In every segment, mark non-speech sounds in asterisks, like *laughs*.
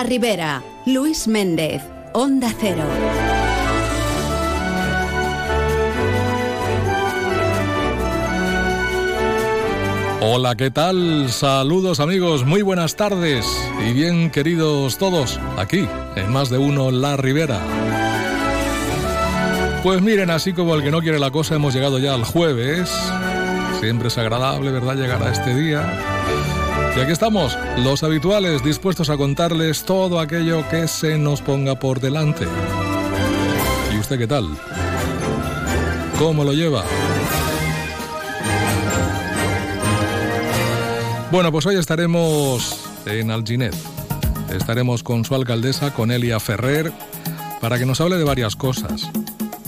La Ribera, Luis Méndez, Onda Cero. Hola, ¿qué tal? Saludos amigos, muy buenas tardes y bien queridos todos, aquí en más de uno La Ribera. Pues miren, así como el que no quiere la cosa, hemos llegado ya al jueves. Siempre es agradable, ¿verdad?, llegar a este día. Y aquí estamos, los habituales, dispuestos a contarles todo aquello que se nos ponga por delante. ¿Y usted qué tal? ¿Cómo lo lleva? Bueno, pues hoy estaremos en Alginet. Estaremos con su alcaldesa, con Elia Ferrer, para que nos hable de varias cosas.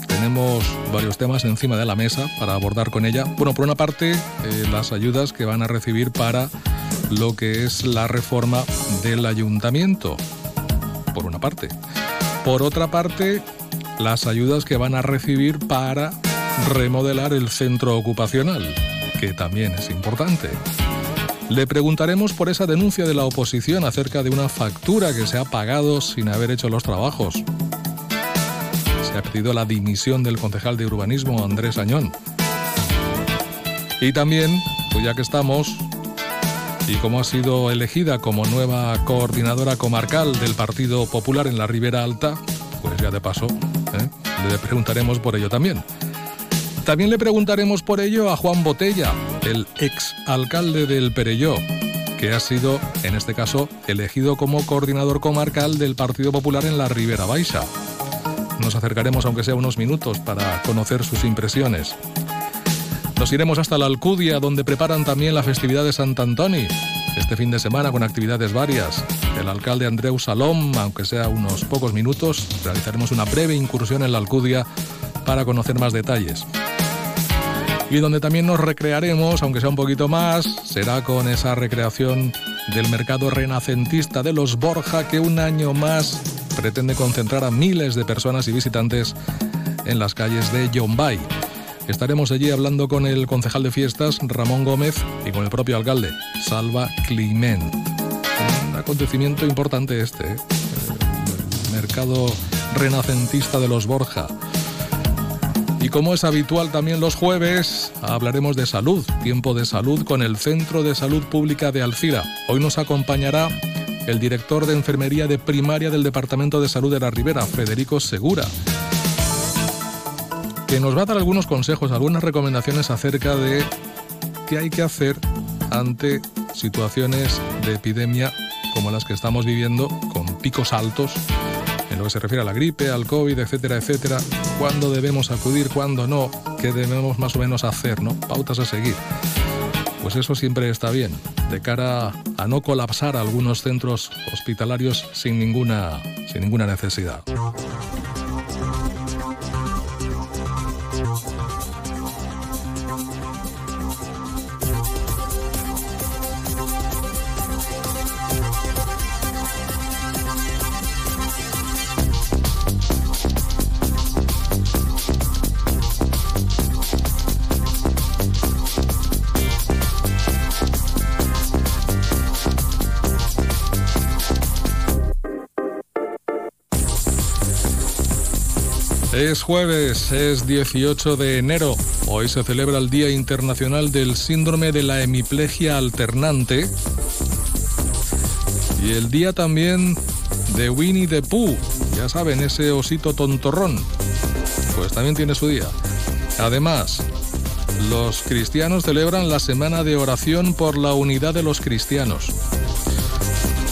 Tenemos varios temas encima de la mesa para abordar con ella. Bueno, por una parte, eh, las ayudas que van a recibir para lo que es la reforma del ayuntamiento, por una parte. Por otra parte, las ayudas que van a recibir para remodelar el centro ocupacional, que también es importante. Le preguntaremos por esa denuncia de la oposición acerca de una factura que se ha pagado sin haber hecho los trabajos. Se ha pedido la dimisión del concejal de urbanismo Andrés Añón. Y también, pues ya que estamos, y como ha sido elegida como nueva coordinadora comarcal del Partido Popular en la Ribera Alta, pues ya de paso, ¿eh? le preguntaremos por ello también. También le preguntaremos por ello a Juan Botella, el ex alcalde del Perelló, que ha sido, en este caso, elegido como coordinador comarcal del Partido Popular en la Ribera Baixa. Nos acercaremos, aunque sea unos minutos, para conocer sus impresiones. Nos iremos hasta la Alcudia, donde preparan también la festividad de Sant Antoni, este fin de semana con actividades varias. El alcalde Andreu Salom, aunque sea unos pocos minutos, realizaremos una breve incursión en la Alcudia para conocer más detalles y donde también nos recrearemos, aunque sea un poquito más, será con esa recreación del mercado renacentista de los Borja que un año más pretende concentrar a miles de personas y visitantes en las calles de Yombay. Estaremos allí hablando con el concejal de fiestas, Ramón Gómez, y con el propio alcalde, Salva Climent. Un acontecimiento importante este, ¿eh? el mercado renacentista de los Borja. Y como es habitual también los jueves, hablaremos de salud, tiempo de salud con el Centro de Salud Pública de Alcira. Hoy nos acompañará el director de Enfermería de Primaria del Departamento de Salud de la Ribera, Federico Segura, que nos va a dar algunos consejos, algunas recomendaciones acerca de qué hay que hacer ante situaciones de epidemia como las que estamos viviendo, con picos altos en lo que se refiere a la gripe, al COVID, etcétera, etcétera, cuándo debemos acudir, cuándo no, qué debemos más o menos hacer, ¿no? Pautas a seguir. Pues eso siempre está bien, de cara a no colapsar algunos centros hospitalarios sin ninguna, sin ninguna necesidad. Es jueves, es 18 de enero. Hoy se celebra el Día Internacional del Síndrome de la Hemiplegia Alternante y el día también de Winnie the Pooh. Ya saben, ese osito tontorrón. Pues también tiene su día. Además, los cristianos celebran la Semana de Oración por la Unidad de los Cristianos.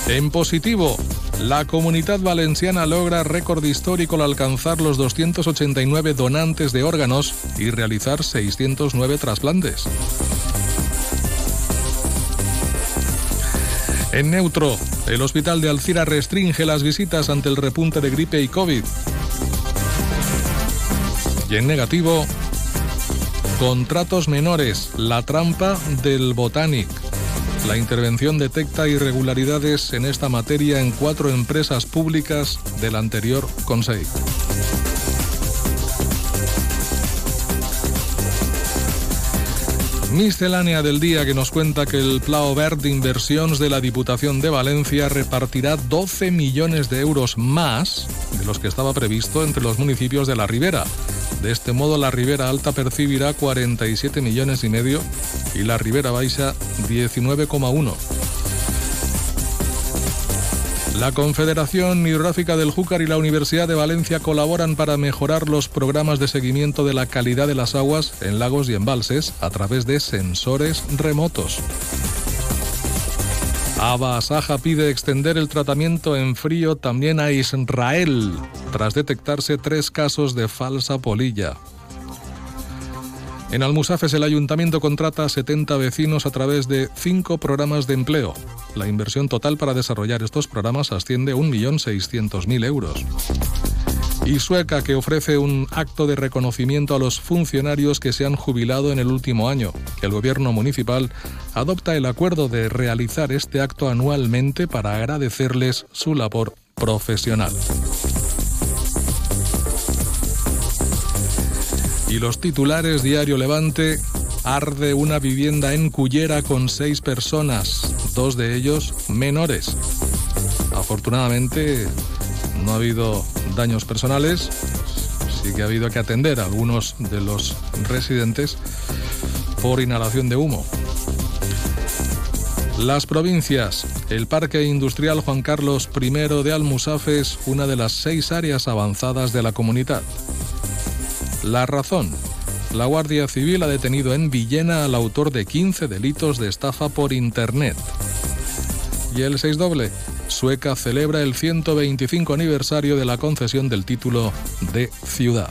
En positivo, la comunidad valenciana logra récord histórico al alcanzar los 289 donantes de órganos y realizar 609 trasplantes. En neutro, el hospital de Alcira restringe las visitas ante el repunte de gripe y COVID. Y en negativo, contratos menores, la trampa del Botanic. La intervención detecta irregularidades en esta materia en cuatro empresas públicas del anterior Consejo. Miscelánea del día que nos cuenta que el Plau Verde de Inversiones de la Diputación de Valencia repartirá 12 millones de euros más de los que estaba previsto entre los municipios de la Ribera. De este modo, la Ribera Alta percibirá 47 millones y medio y la Ribera Baixa 19,1. La Confederación Hidrográfica del Júcar y la Universidad de Valencia colaboran para mejorar los programas de seguimiento de la calidad de las aguas en lagos y embalses a través de sensores remotos. Aba Saja pide extender el tratamiento en frío también a Israel, tras detectarse tres casos de falsa polilla. En Almusafes el ayuntamiento contrata a 70 vecinos a través de cinco programas de empleo. La inversión total para desarrollar estos programas asciende a 1.600.000 euros. Y Sueca, que ofrece un acto de reconocimiento a los funcionarios que se han jubilado en el último año. El gobierno municipal adopta el acuerdo de realizar este acto anualmente para agradecerles su labor profesional. Y los titulares Diario Levante, arde una vivienda en Cullera con seis personas, dos de ellos menores. Afortunadamente no ha habido daños personales, sí que ha habido que atender a algunos de los residentes por inhalación de humo. Las provincias. El Parque Industrial Juan Carlos I de Almusafes, una de las seis áreas avanzadas de la comunidad. La razón. La Guardia Civil ha detenido en Villena al autor de 15 delitos de estafa por Internet. Y el 6 doble. Sueca celebra el 125 aniversario de la concesión del título de ciudad.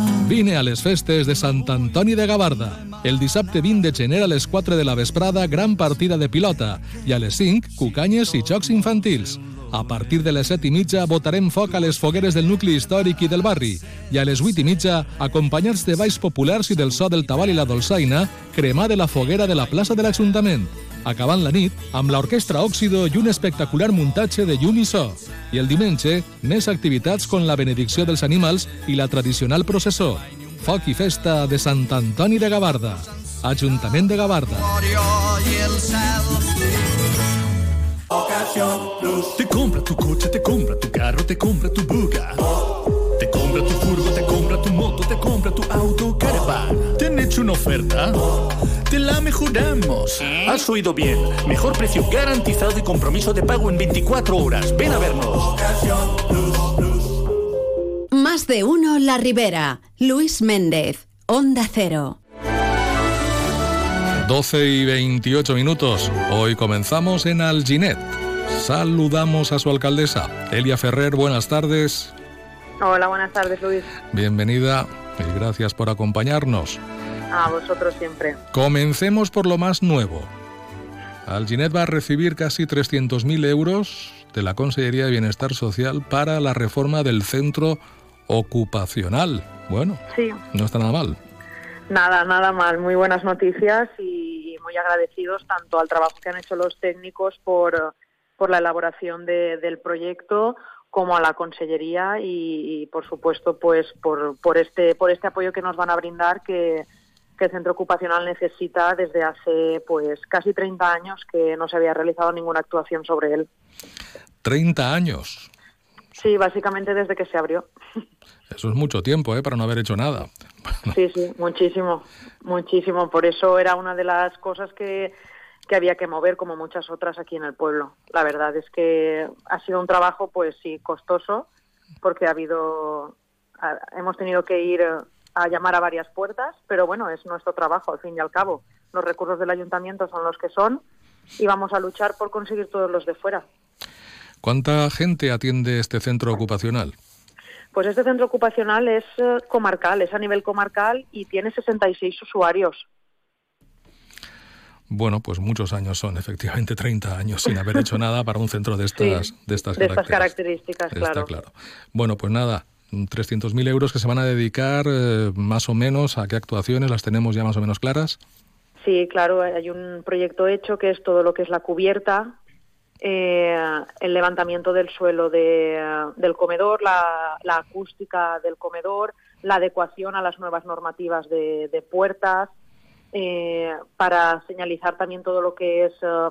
Vine a les festes de Sant Antoni de Gavarda. El dissabte 20 de gener a les 4 de la vesprada, gran partida de pilota. I a les 5, cucanyes i jocs infantils. A partir de les 7 i mitja votarem foc a les fogueres del nucli històric i del barri. I a les 8 i mitja, acompanyats de balls populars i del so del tabal i la dolçaina, cremar de la foguera de la plaça de l'Ajuntament acabant la nit amb l'Orquestra Òxido i un espectacular muntatge de llum i so. I el diumenge, més activitats com la benedicció dels animals i la tradicional processó. Foc i festa de Sant Antoni de Gavarda. Ajuntament de Gavarda. Te compra tu coche, te compra tu carro, te compra tu buga. Te compra tu furgo, te compra tu moto, te compra tu auto, caravan. ¿Te han hecho una oferta? Te la mejoramos. Has oído bien. Mejor precio garantizado y compromiso de pago en 24 horas. Ven a vernos. Más de uno La Ribera. Luis Méndez. Onda Cero. 12 y 28 minutos. Hoy comenzamos en Alginet. Saludamos a su alcaldesa, Elia Ferrer. Buenas tardes. Hola, buenas tardes, Luis. Bienvenida y gracias por acompañarnos. A vosotros siempre. Comencemos por lo más nuevo. Alginet va a recibir casi 300.000 euros de la Consellería de Bienestar Social para la reforma del centro ocupacional. Bueno, sí. no está nada mal. Nada, nada mal. Muy buenas noticias y muy agradecidos tanto al trabajo que han hecho los técnicos por, por la elaboración del proyecto como a la consellería y, y, por supuesto pues por, por este por este apoyo que nos van a brindar que que el centro ocupacional necesita desde hace pues casi 30 años que no se había realizado ninguna actuación sobre él. 30 años. Sí, básicamente desde que se abrió. Eso es mucho tiempo, ¿eh? Para no haber hecho nada. *laughs* Sí, sí, muchísimo, muchísimo. Por eso era una de las cosas que, que había que mover, como muchas otras aquí en el pueblo. La verdad es que ha sido un trabajo, pues sí, costoso, porque ha habido, hemos tenido que ir a llamar a varias puertas, pero bueno, es nuestro trabajo al fin y al cabo. Los recursos del ayuntamiento son los que son y vamos a luchar por conseguir todos los de fuera. ¿Cuánta gente atiende este centro ocupacional? Pues este centro ocupacional es eh, comarcal, es a nivel comarcal y tiene 66 usuarios. Bueno, pues muchos años son, efectivamente 30 años sin haber hecho nada para un centro de estas, Sí, de estas de estas características. características, claro. Está claro. Bueno, pues nada, 300.000 euros que se van a dedicar eh, más o menos a qué actuaciones, las tenemos ya más o menos claras. Sí, claro, hay un proyecto hecho que es todo lo que es la cubierta, eh, el levantamiento del suelo de- del comedor, la, la acústica del comedor, la adecuación a las nuevas normativas de, puertas, eh, para señalizar también todo lo que es, eh,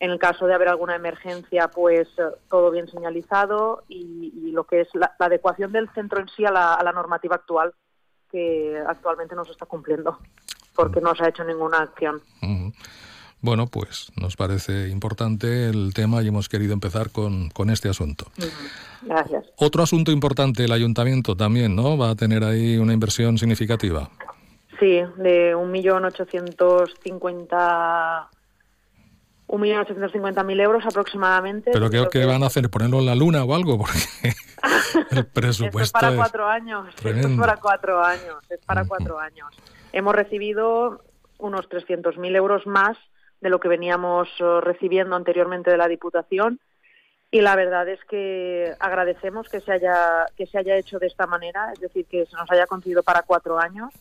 en el caso de haber alguna emergencia, pues eh, todo bien señalizado y, y lo que es la, la adecuación del centro en sí a la, a la normativa actual, que actualmente no se está cumpliendo, porque no se ha hecho ninguna acción. Bueno, pues nos parece importante el tema y hemos querido empezar con, con este asunto. Gracias. Otro asunto importante, el ayuntamiento también, ¿no? Va a tener ahí una inversión significativa. Sí, de 1.850.000 1.850.000 euros aproximadamente. Pero creo Creo que van a hacer ponerlo en la luna o algo, *laughs* porque *laughs* el Esto es presupuesto para cuatro años. Esto es para cuatro años. Es para cuatro años. Hemos recibido unos 300.000 euros más de lo que veníamos eh, recibiendo anteriormente de la Diputación y la verdad es que agradecemos que se haya que se haya hecho de esta manera, es decir, que se nos haya concedido para cuatro años,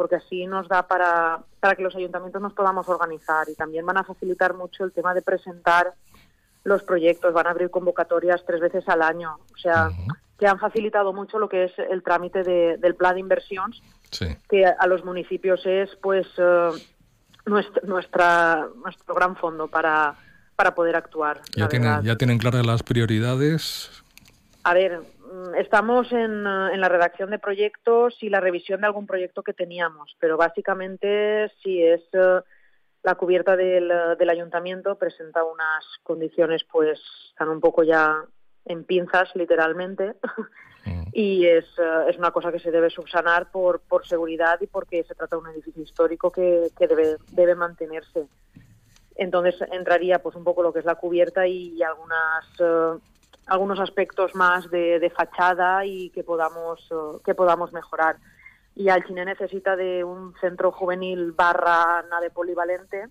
porque así nos da para, para que los ayuntamientos nos podamos organizar y también van a facilitar mucho el tema de presentar los proyectos, van a abrir convocatorias tres veces al año, o sea, que han facilitado mucho lo que es el trámite de- del plan de inversiones, Sí. que a los municipios es pues eh, nuestra, nuestra nuestro gran fondo para, para poder actuar. Ya tienen, ya tienen claras las prioridades. A ver, estamos en, eh, en la redacción de proyectos y la revisión de algún proyecto que teníamos, pero básicamente sí es eh, la cubierta del, eh, del ayuntamiento presenta unas condiciones pues están un poco ya en pinzas literalmente *laughs* y es, es una cosa que se debe subsanar por, por seguridad y porque se trata de un edificio histórico que, que debe, debe mantenerse. Entonces entraría pues un poco lo que es la cubierta y algunas algunos aspectos más de, de fachada y que podamos eh, que podamos mejorar. Y Alchine necesita de un centro juvenil barra nave polivalente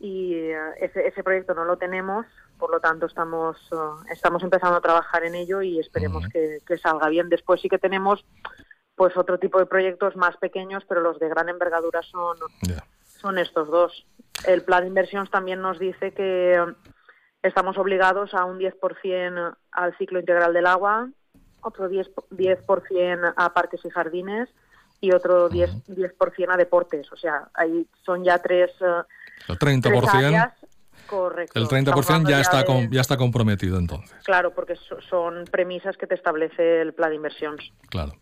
y eh, ese, ese proyecto no lo tenemos, por lo tanto estamos eh, estamos empezando a trabajar en ello y esperemos que, que salga bien. Después sí que tenemos pues otro tipo de proyectos más pequeños, pero los de gran envergadura son Ya. son estos dos. El plan de inversiones también nos dice que estamos obligados a un 10% al ciclo integral del agua, otro 10%, 10 a parques y jardines y otro 10%, 10 a deportes. O sea, ahí son ya tres, eh, El tres 30%, áreas. Correcto. el Estamos 30% hablando ya está, de- ya está comprometido entonces. Claro, porque so- son premisas que te establece el plan de inversiones. Claro.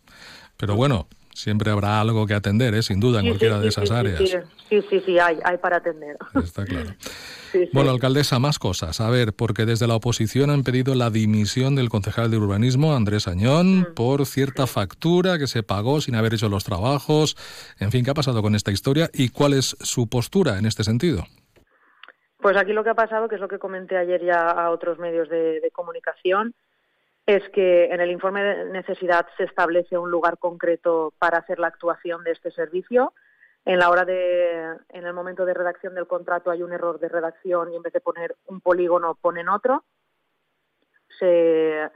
Pero bueno, siempre habrá algo que atender, ¿eh? sin duda, en Sí, cualquiera sí, de esas sí, áreas. Sí, sí, sí, hay, hay para atender. Está claro. *laughs* Bueno, alcaldesa, más cosas. A ver, porque desde la oposición han pedido la dimisión del concejal de urbanismo, Andrés Añón, Mm. por cierta factura que se pagó sin haber hecho los trabajos. En fin, ¿qué ha pasado con esta historia y cuál es su postura en este sentido? Pues aquí lo que ha pasado, que es lo que comenté ayer ya a otros medios de, de comunicación, es que en el informe de necesidad se establece un lugar concreto para hacer la actuación de este servicio. En la hora de, en el momento de redacción del contrato hay un error de redacción y en vez de poner un polígono ponen otro. Se,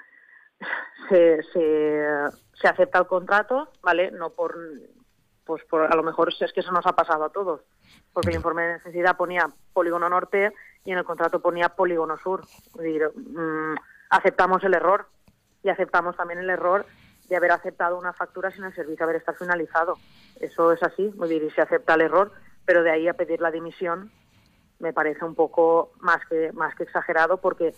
se, se, acepta el contrato, ¿vale? No por, pues por, a lo mejor es que eso nos ha pasado a todos, porque el informe de necesidad ponía polígono norte y en el contrato ponía polígono sur. Es decir, mm, aceptamos el error y aceptamos también el error de haber aceptado una factura sin el servicio haber estado finalizado. Eso es así, es decir, y se acepta el error, pero de ahí a pedir la dimisión me parece un poco más que más que exagerado porque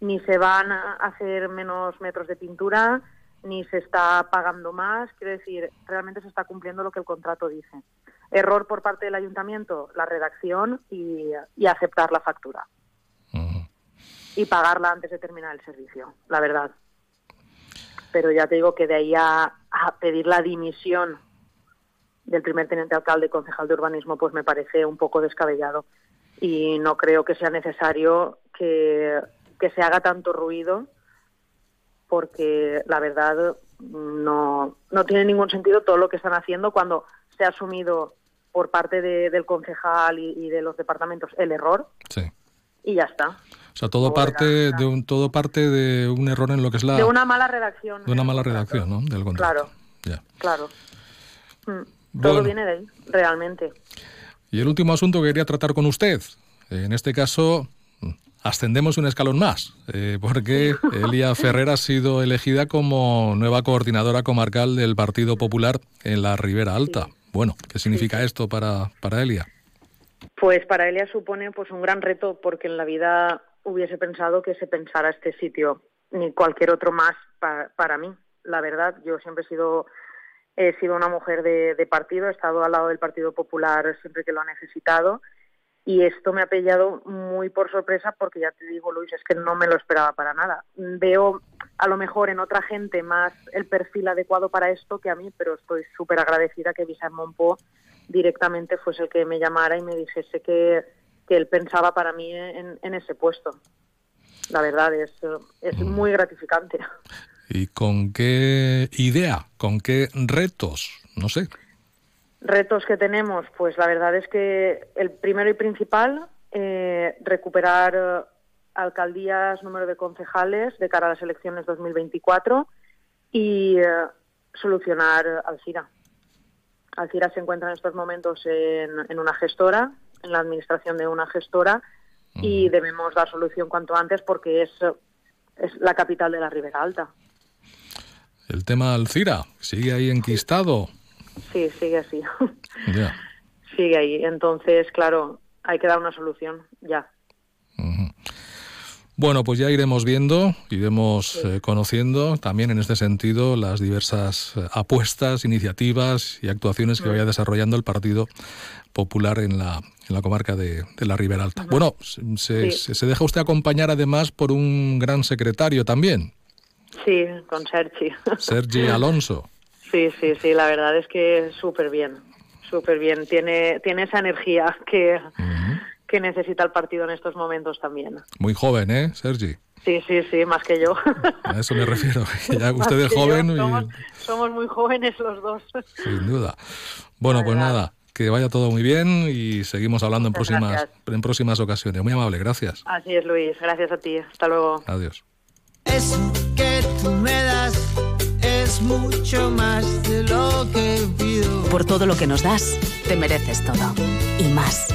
ni se van a hacer menos metros de pintura ni se está pagando más, quiero decir, realmente se está cumpliendo lo que el contrato dice. Error por parte del ayuntamiento, la redacción y, y aceptar la factura y pagarla antes de terminar el servicio, la verdad. Pero ya te digo que de ahí a, a pedir la dimisión del primer teniente alcalde y concejal de urbanismo, pues me parece un poco descabellado. Y no creo que sea necesario que, que se haga tanto ruido porque la verdad no, no tiene ningún sentido todo lo que están haciendo cuando se ha asumido por parte de- del concejal y, y de los departamentos el error Sí. y ya está. O sea, todo parte de un todo parte de un error en lo que es la De una mala redacción. de una mala redacción, ¿no? Del contrato. Claro, Ya. claro. Mm, Bueno. Todo viene de ahí, realmente. Y el último asunto que quería tratar con usted, en este caso ascendemos un escalón más, eh, porque *laughs* Elia Ferrer ha sido elegida como nueva coordinadora comarcal del Partido Popular en la Ribera Alta. Bueno, ¿qué significa esto para, para Elia? Pues para Elia supone pues un gran reto porque en la vida hubiese pensado que se pensara este sitio ni cualquier otro más pa- para mí. La verdad, yo siempre he sido he sido una mujer de, partido, he estado al lado del Partido Popular siempre que lo ha necesitado y esto me ha pillado muy por sorpresa porque ya te digo, Luis, es que no me lo esperaba para nada. Veo a lo mejor en otra gente más el perfil adecuado para esto que a mí, pero estoy súper agradecida que Vicent Monpó directamente fuese el que me llamara y me dijese que, que él pensaba para mí en, en ese puesto. La verdad es, es muy gratificante. ¿Y con qué idea, con qué retos? No sé. Retos que tenemos, pues la verdad es que el primero y principal, eh, recuperar eh, alcaldías, número de concejales de cara a las elecciones 2024 y eh, solucionar Alcira. Alcira se encuentra en estos momentos en, en una gestora, en la administración de una gestora, y debemos dar solución cuanto antes porque es, es la capital de la Ribera Alta. El tema Alcira, sigue ahí enquistado. Sí, sigue así. *laughs* Ya. sigue ahí. Entonces, claro, hay que dar una solución ya. Bueno, pues ya iremos viendo, iremos eh, conociendo también en este sentido las diversas eh, apuestas, iniciativas y actuaciones que vaya desarrollando el Partido Popular en la, en la comarca de, de la Ribera Alta. Bueno, se, Sí. se- se deja usted acompañar además por un gran secretario también, Sí, con Sergi. *laughs* Sergi Alonso. Sí, sí, sí, la verdad es que súper bien, súper bien. Tiene, tiene esa energía que, que necesita el partido en estos momentos también. Muy joven, ¿eh, Sergi? Sí, sí, sí, más que yo. *laughs* A eso me refiero. *laughs* que ya usted es yo, joven y Somos, somos muy jóvenes los dos. sin duda. Bueno, pues nada, que vaya todo muy bien y seguimos hablando en próximas, gracias. en próximas ocasiones. Muy amable, gracias. Así es, Luis. Gracias a ti. Hasta luego. Adiós. Eso que tú me das es mucho más de lo que pido. Por todo lo que nos das, te mereces todo. Y más.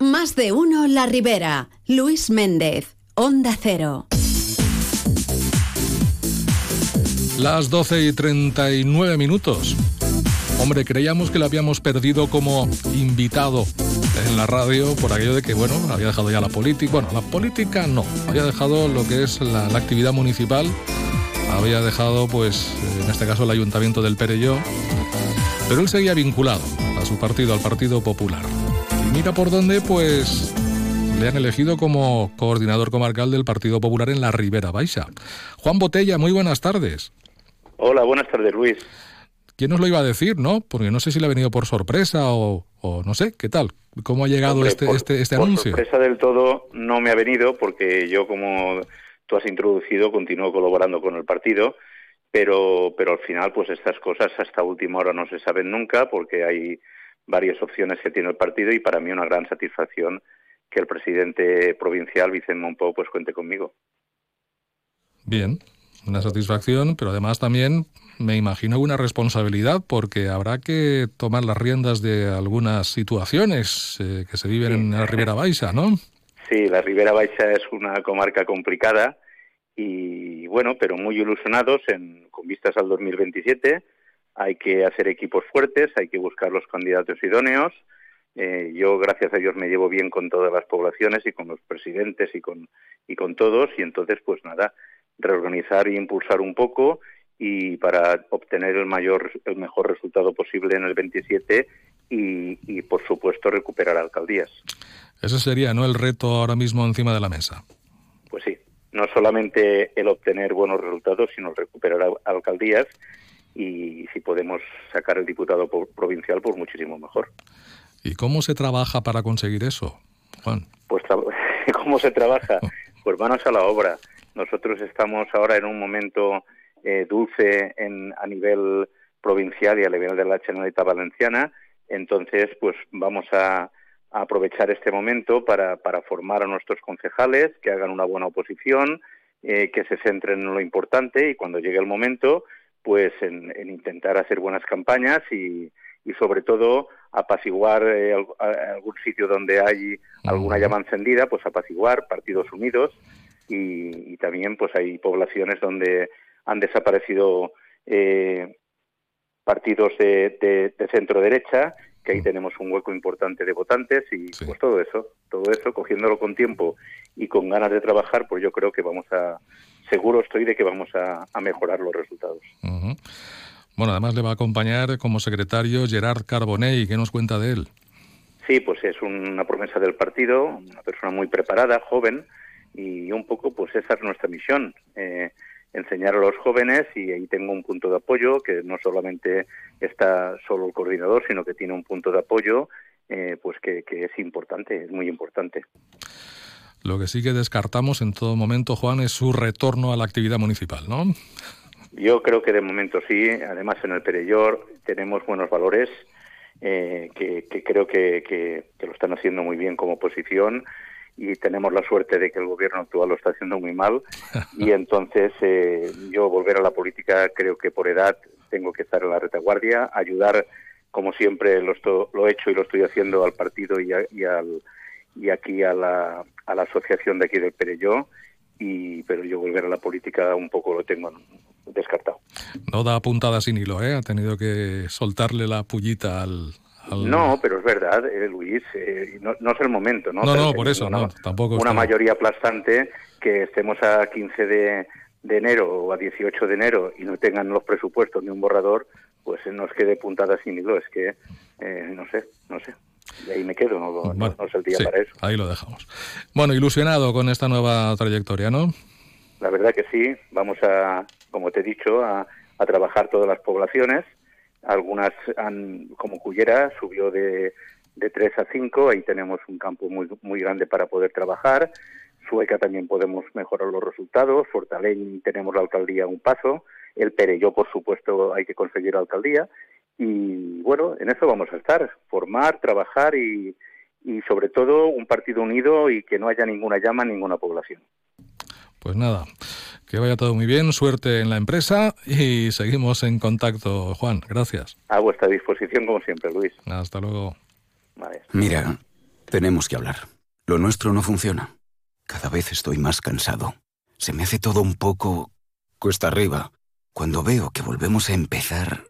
Más de uno La Ribera. Luis Méndez. Onda Cero. Las 12 y 39 minutos. Hombre, creíamos que lo habíamos perdido como invitado en la radio por aquello de que, bueno, había dejado ya la política. Bueno, la política no. Había dejado lo que es la, actividad municipal. Había dejado, pues, en este caso, el ayuntamiento del Perelló. Pero él seguía vinculado a su partido, al Partido Popular. Y mira por dónde, pues, le han elegido como coordinador comarcal del Partido Popular en la Ribera Baixa. Juan Botella, muy buenas tardes. Hola, buenas tardes, Luis. ¿Quién nos lo iba a decir, no? Porque no sé si le ha venido por sorpresa o, o no sé, ¿qué tal? ¿Cómo ha llegado Hombre, este, por- este, este por anuncio? sorpresa del todo no me ha venido porque yo, como tú has introducido, continúo colaborando con el partido, pero, pero al final, pues estas cosas hasta última hora no se saben nunca porque hay varias opciones que tiene el partido y para mí una gran satisfacción que el presidente provincial, Vicente Monpó, pues cuente conmigo. Bien, una satisfacción, pero además también me imagino una responsabilidad porque habrá que tomar las riendas de algunas situaciones eh, que se viven en la Ribera Baixa, ¿no? Sí, la Ribera Baixa es una comarca complicada y bueno, pero muy ilusionados en, con vistas al 2027. Hay que hacer equipos fuertes, hay que buscar los candidatos idóneos. Eh, yo, gracias a Dios, me llevo bien con todas las poblaciones y con los presidentes y con, y con todos. Y entonces, pues nada, reorganizar y impulsar un poco y para obtener el mayor, el mejor resultado posible en el 27 y, y por supuesto, recuperar alcaldías. Ese sería, ¿no?, el reto ahora mismo encima de la mesa. Pues sí, no solamente el obtener buenos resultados, sino recuperar alcaldías y si podemos sacar el diputado provincial, pues muchísimo mejor. ¿Y cómo se trabaja para conseguir eso, Juan? Pues *laughs* cómo se trabaja, pues manos a la obra. Nosotros estamos ahora en un momento eh, dulce en, a nivel provincial y a nivel de la Generalitat Valenciana, entonces pues vamos a, aprovechar este momento para, para, formar a nuestros concejales, que hagan una buena oposición, eh, que se centren en lo importante y cuando llegue el momento, pues en, intentar hacer buenas campañas y, y sobre todo apaciguar eh, algún sitio donde hay alguna llama encendida, pues apaciguar partidos unidos y, también pues hay poblaciones donde han desaparecido eh, partidos de, de centro derecha que ahí tenemos un hueco importante de votantes y pues todo eso, todo eso, cogiéndolo con tiempo y con ganas de trabajar, pues yo creo que vamos a, seguro estoy de que vamos a, mejorar los resultados. Bueno, además le va a acompañar como secretario Gerard Carbonell, ¿qué nos cuenta de él? Sí, pues es una promesa del partido, una persona muy preparada, joven, y un poco pues esa es nuestra misión. Eh, enseñar a los jóvenes y ahí tengo un punto de apoyo que no solamente está solo el coordinador, sino que tiene un punto de apoyo eh, pues que, es importante, es muy importante. Lo que sí que descartamos en todo momento, Juan, es su retorno a la actividad municipal, ¿no? Yo creo que de momento sí. Además, en el Perellor tenemos buenos valores eh, que, creo que, que, lo están haciendo muy bien como oposición y tenemos la suerte de que el gobierno actual lo está haciendo muy mal *laughs* y entonces eh, yo volver a la política creo que por edad tengo que estar en la retaguardia, ayudar como siempre lo, lo he hecho y lo estoy haciendo al partido y, y, al, y aquí a la, a la asociación de aquí del Perelló y pero yo volver a la política un poco lo tengo descartado. No da puntada sin hilo, ¿eh? Ha tenido que soltarle la pullita al, no, pero es verdad, eh, Luis, eh, no, es el momento, ¿no? No, no, por eso, no, tampoco. Una mayoría aplastante que estemos a 15 de, enero o a 18 de enero y no tengan los presupuestos ni un borrador, pues nos quede puntada sin hilo. Es que, eh, no sé, no sé. Y ahí me quedo, no, es el día para eso. Ahí lo dejamos. Bueno, ilusionado con esta nueva trayectoria, ¿no? La verdad que sí, vamos a, como te he dicho, a, a trabajar todas las poblaciones algunas han, como Cullera, subió de, de 3 a 5, ahí tenemos un campo muy, muy grande para poder trabajar. Sueca también podemos mejorar los resultados, Fortalén tenemos la alcaldía a un paso, el Perelló, por supuesto, hay que conseguir la alcaldía. Y bueno, en eso vamos a estar, formar, trabajar y, y sobre todo un partido unido y que no haya ninguna llama en ninguna población. Pues nada, que vaya todo muy bien, suerte en la empresa y seguimos en contacto, Juan. Gracias. A vuestra disposición, como siempre, Luis. Hasta luego. Mira, tenemos que hablar. Lo nuestro no funciona. Cada vez estoy más cansado. Se me hace todo un poco cuesta arriba. Cuando veo que volvemos a empezar,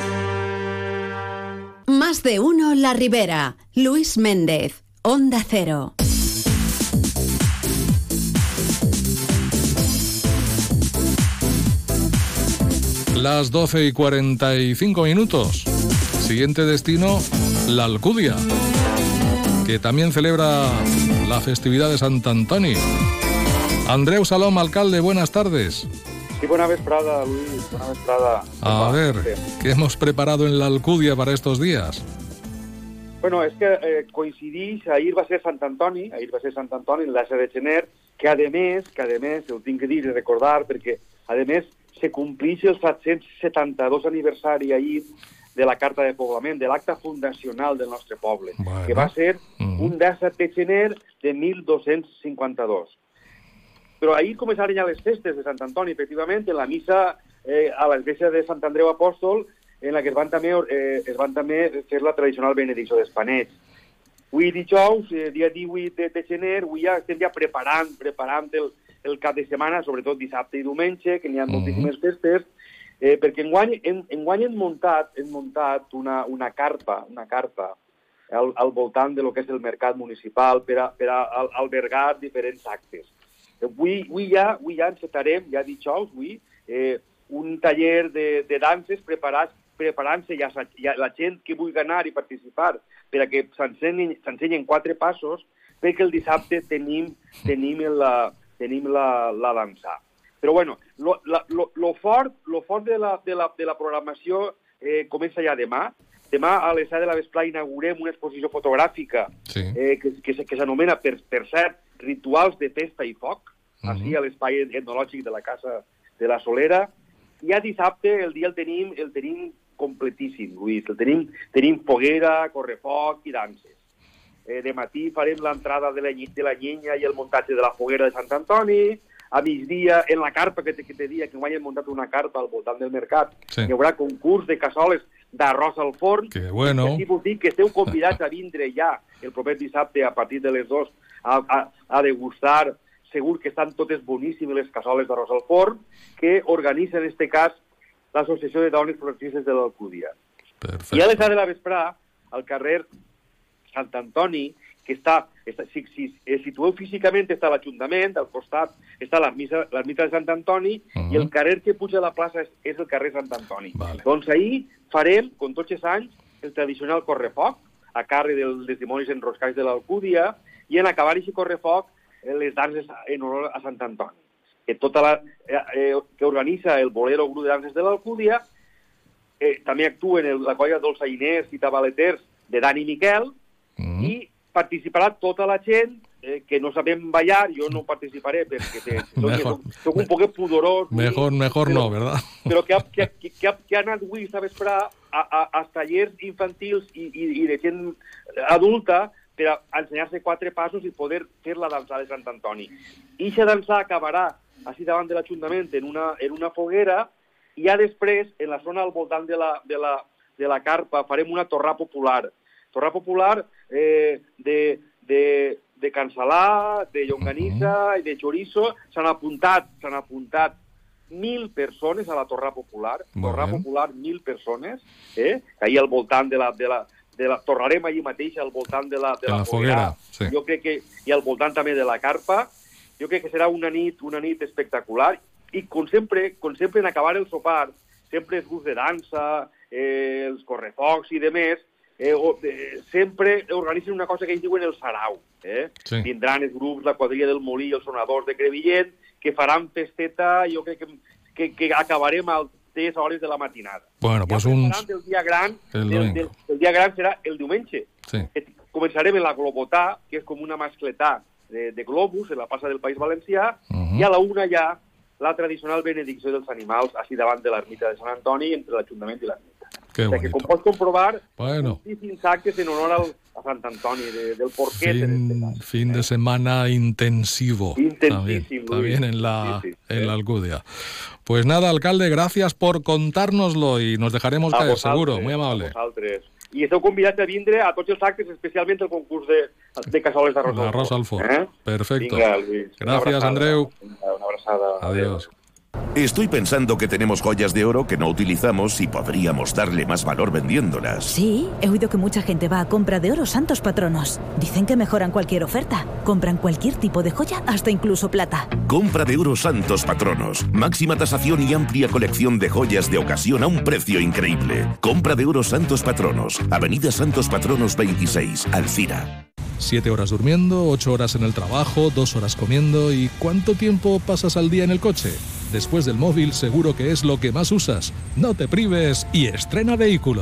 Más de uno La Ribera. Luis Méndez. Onda Cero. Las 12 y 45 minutos. Siguiente destino, la Alcudia, que también celebra la festividad de Sant Antoni. Andreu Salom, alcalde, buenas tardes. Sí, buena vesprada, Luis, buena vesprada. A ver, ¿qué hemos preparado en la Alcudia para estos días? Bueno, és que eh, coincidix, ahir va ser Sant Antoni, ahir va ser Sant Antoni, 11 de gener, que a més, que a més, ho tinc que dir i recordar, perquè a més se complix el 772 aniversari ahir de la Carta de Poblament, de l'acte fundacional del nostre poble, Bueno. que va ser un 17 de gener de 1252. Però ahir començaren ja les festes de Sant Antoni, efectivament, en la missa eh, a l'església de Sant Andreu Apòstol, en la que es van també, eh, es van també fer la tradicional benedicció dels panets. Avui dijous, eh, dia 18 de, de gener, avui ja estem ja preparant, preparant el, el cap de setmana, sobretot dissabte i diumenge, que n'hi ha moltíssimes festes, eh, perquè enguany, en, enguany hem muntat, hem muntat una, una carpa, una carpa al, al voltant de lo que és el mercat municipal per a, per a al, albergar diferents actes. Avui, avui, ja, avui ja encetarem, ja dijous, avui, eh, un taller de, de danses preparats preparant-se ja, ja la gent que vulgui anar i participar per a que s'ensenyen quatre passos perquè el dissabte tenim, tenim, la, tenim la, la dansa. Però bueno, lo, la, lo, lo, fort, lo fort de la, de la, de la programació eh, comença ja demà. Demà a les 7 de la vesprà inaugurem una exposició fotogràfica Sí. eh, que, que, que s'anomena, per, per cert, Rituals de Festa i Foc, així a l'espai etnològic de la Casa de la Solera. I ja dissabte el dia el tenim, el tenim completíssim, Lluís. El tenim, tenim foguera, correfoc i danses. Eh, de matí farem l'entrada de, la, de la llenya i el muntatge de la foguera de Sant Antoni. A migdia, en la carpa que te, que te dia, que mai hem muntat una carpa al voltant del mercat, Sí. hi haurà concurs de cassoles d'arròs al forn. Que bueno. I vull dir que esteu convidats a vindre ja el proper dissabte a partir de les 2 a, a, a degustar. Segur que estan totes boníssimes les cassoles d'arròs al forn que organitza en este cas l'Associació de Dones Progressistes de l'Alcúdia. Perfecte. I a les 10 de la vesprà, al carrer Sant Antoni, que està, està si, si es situeu físicament, està l'Ajuntament, al costat està l'ermita de Sant Antoni, i el carrer que puja a la plaça és, és el carrer Sant Antoni. Vale. Doncs ahir farem, com tots els anys, el tradicional correfoc, a càrrec dels testimonis enroscats de l'Alcúdia, i en acabar aquest correfoc, eh, les danses en honor a Sant Antoni. Que, tota la, eh, eh, que organitza el Bolero Grup de Danses de l'Alcúdia, eh, també actuen el, la colla dolçainers i tabaleters de Dani Miquel, Mm. i participarà tota la gent eh, que no sabem ballar, jo no participaré perquè te, Mejor. soc un poquet pudorós, Mejor, mejor no, ¿verdad? però que que, *laughs* que, que, que ha anat avui esta vesprà a, a, als tallers infantils i, i, i de gent adulta per a ensenyar-se quatre passos i poder fer la dansa de Sant Antoni. I aquesta dansa acabarà així davant de l'Ajuntament en, una, en una foguera i ja després, en la zona al voltant de la, de la, de la carpa, farem una torrà popular. Torrà popular eh, de, de, de cansalà, de llonganissa i de chorizo. S'han apuntat, s'han apuntat mil persones a la torrà popular. Molt torrà bé. popular, mil persones, eh? ahir al voltant de la, de la, de la, tornarem allí mateix al voltant de la, de de la, la foguera. foguera. Sí. Jo crec que, i al voltant també de la carpa, jo crec que serà una nit, una nit espectacular i com sempre, com sempre en acabar el sopar, sempre és gust de dansa, eh, els correfocs i demés, eh, o, eh, sempre organitzen una cosa que ells diuen el sarau. Eh? Sí. Vindran els grups, la quadrilla del Molí, els sonadors de Crevillent, que faran festeta, jo crec que, que, que acabarem al, 3 hores de la matinada. Bueno, pues un... El dia, gran, el, del, del, el dia gran serà el diumenge. Sí. Començarem en la Globotà, que és com una mascletà de, de globus, en la passa del País Valencià, uh -huh. i a la una ja la tradicional benedicció dels animals, així davant de l'ermita de Sant Antoni, entre l'Ajuntament i l'ermita. Que, o sigui, que com pots comprovar, bueno. fins actes en honor al, a Sant Antoni, de, del porquet. Fin, fin de semana intensivo. También, Intentísimo, también en la, Sí, sí, en la Alcudia. Pues nada, alcalde, gracias por contárnoslo y nos dejaremos A caer, vosaltres, seguro. Muy amable. A vosaltres. I esteu convidats a vindre a tots els actes, especialment el concurs de, de al Arroz forn. al forn. Eh? Perfecto. Vinga, Luis. Una Gracias, abraçada. Andreu. Una abraçada. Adiós. Estoy pensando que tenemos joyas de oro que no utilizamos y podríamos darle más valor vendiéndolas. Sí, he oído que mucha gente va a compra de oro santos patronos. Dicen que mejoran cualquier oferta. Compran cualquier tipo de joya, hasta incluso plata. Compra de oro Santos Patronos. Máxima tasación y amplia colección de joyas de ocasión a un precio increíble. Compra de oro Santos Patronos. Avenida Santos Patronos 26, Alcira. Siete horas durmiendo, ocho horas en el trabajo, dos horas comiendo y ¿cuánto tiempo pasas al día en el coche? Después del móvil seguro que es lo que más usas. No te prives y estrena vehículo.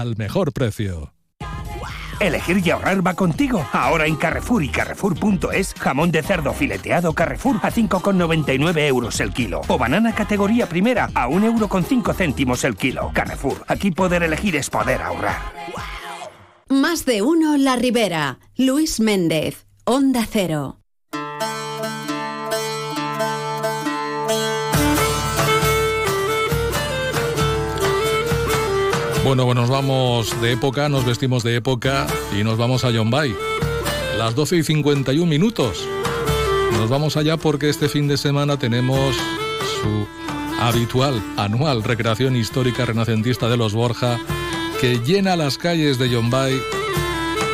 al mejor precio. Elegir y ahorrar va contigo. Ahora en Carrefour y Carrefour.es, jamón de cerdo fileteado Carrefour a 5,99 euros el kilo. O banana categoría primera a 1 euro con 5 céntimos el kilo. Carrefour, aquí poder elegir es poder ahorrar. Más de uno La Ribera. Luis Méndez, Onda Cero. Bueno, pues nos vamos de época, nos vestimos de época y nos vamos a Yombay. Las 12 y 51 minutos. Nos vamos allá porque este fin de semana tenemos su habitual, anual recreación histórica renacentista de los Borja que llena las calles de Yombay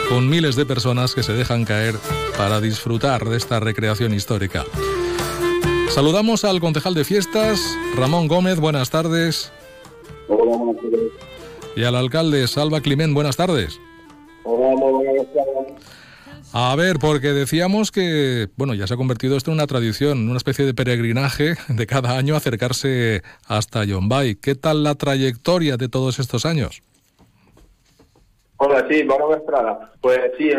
con miles de personas que se dejan caer para disfrutar de esta recreación histórica. Saludamos al concejal de fiestas, Ramón Gómez, buenas tardes. Hola, buenas tardes. Y al alcalde Salva Climent, buenas tardes. Hola, muy buenas tardes. A ver, porque decíamos que, bueno, ya se ha convertido esto en una tradición, una especie de peregrinaje de cada año acercarse hasta Yombay. ¿Qué tal la trayectoria de todos estos años? Hola, sí, bona vesprada. Pues sí,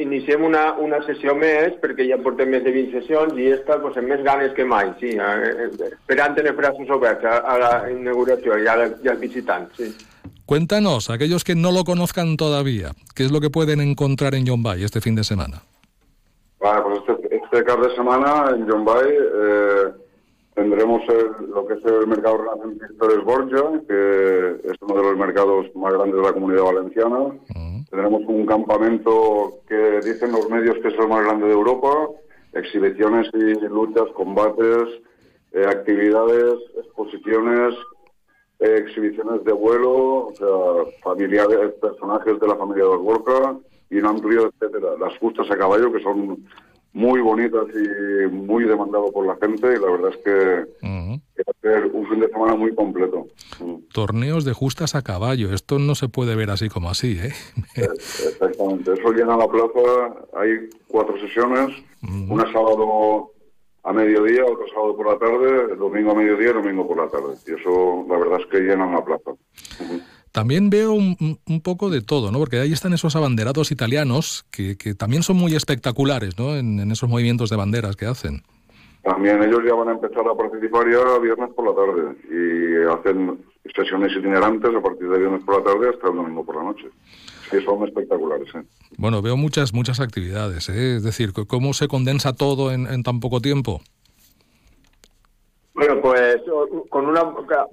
iniciem una, una sessió més, perquè ja portem més de 20 sessions i esta pues, amb més ganes que mai, sí. eh, eh, Esperant tener braços oberts a, a la inauguració i, als visitants, sí. Cuéntanos, aquellos que no lo conozcan todavía, ¿qué es lo que pueden encontrar en Yombay este fin de semana? Vale, pues este, este cap de semana en Yombay eh, tendremos el- lo que es el mercado renacentista de Borja, que es uno de los mercados más grandes de la comunidad valenciana. Tendremos un campamento que dicen los medios que es el más grande de Europa, exhibiciones y luchas, combates, eh, actividades, exposiciones, eh, exhibiciones de vuelo, o sea, familiares, personajes de la familia de los un amplio, etcétera. Las justas a caballo, que son muy bonitas y muy demandado por la gente, y la verdad es que, va a ser un fin de semana muy completo. Torneos de justas a caballo. Esto no se puede ver así como así, ¿eh? Exactamente. Eso llena la plaza. Hay cuatro sesiones, una sábado a mediodía, otro sábado por la tarde, el domingo a mediodía y domingo por la tarde. Y eso, la verdad es que llenan la plaza. También veo un poco de todo, ¿no? Porque ahí están esos abanderados italianos que, que también son muy espectaculares, ¿no? En, en esos movimientos de banderas que hacen. También ellos ya van a empezar a participar ya viernes por la tarde y hacen sesiones itinerantes a partir de viernes por la tarde hasta el domingo por la noche. Sí, son espectaculares. ¿eh? Bueno, veo muchas, muchas actividades, ¿eh? Es decir, cómo se condensa todo en, en tan poco tiempo. Bueno, pues con una,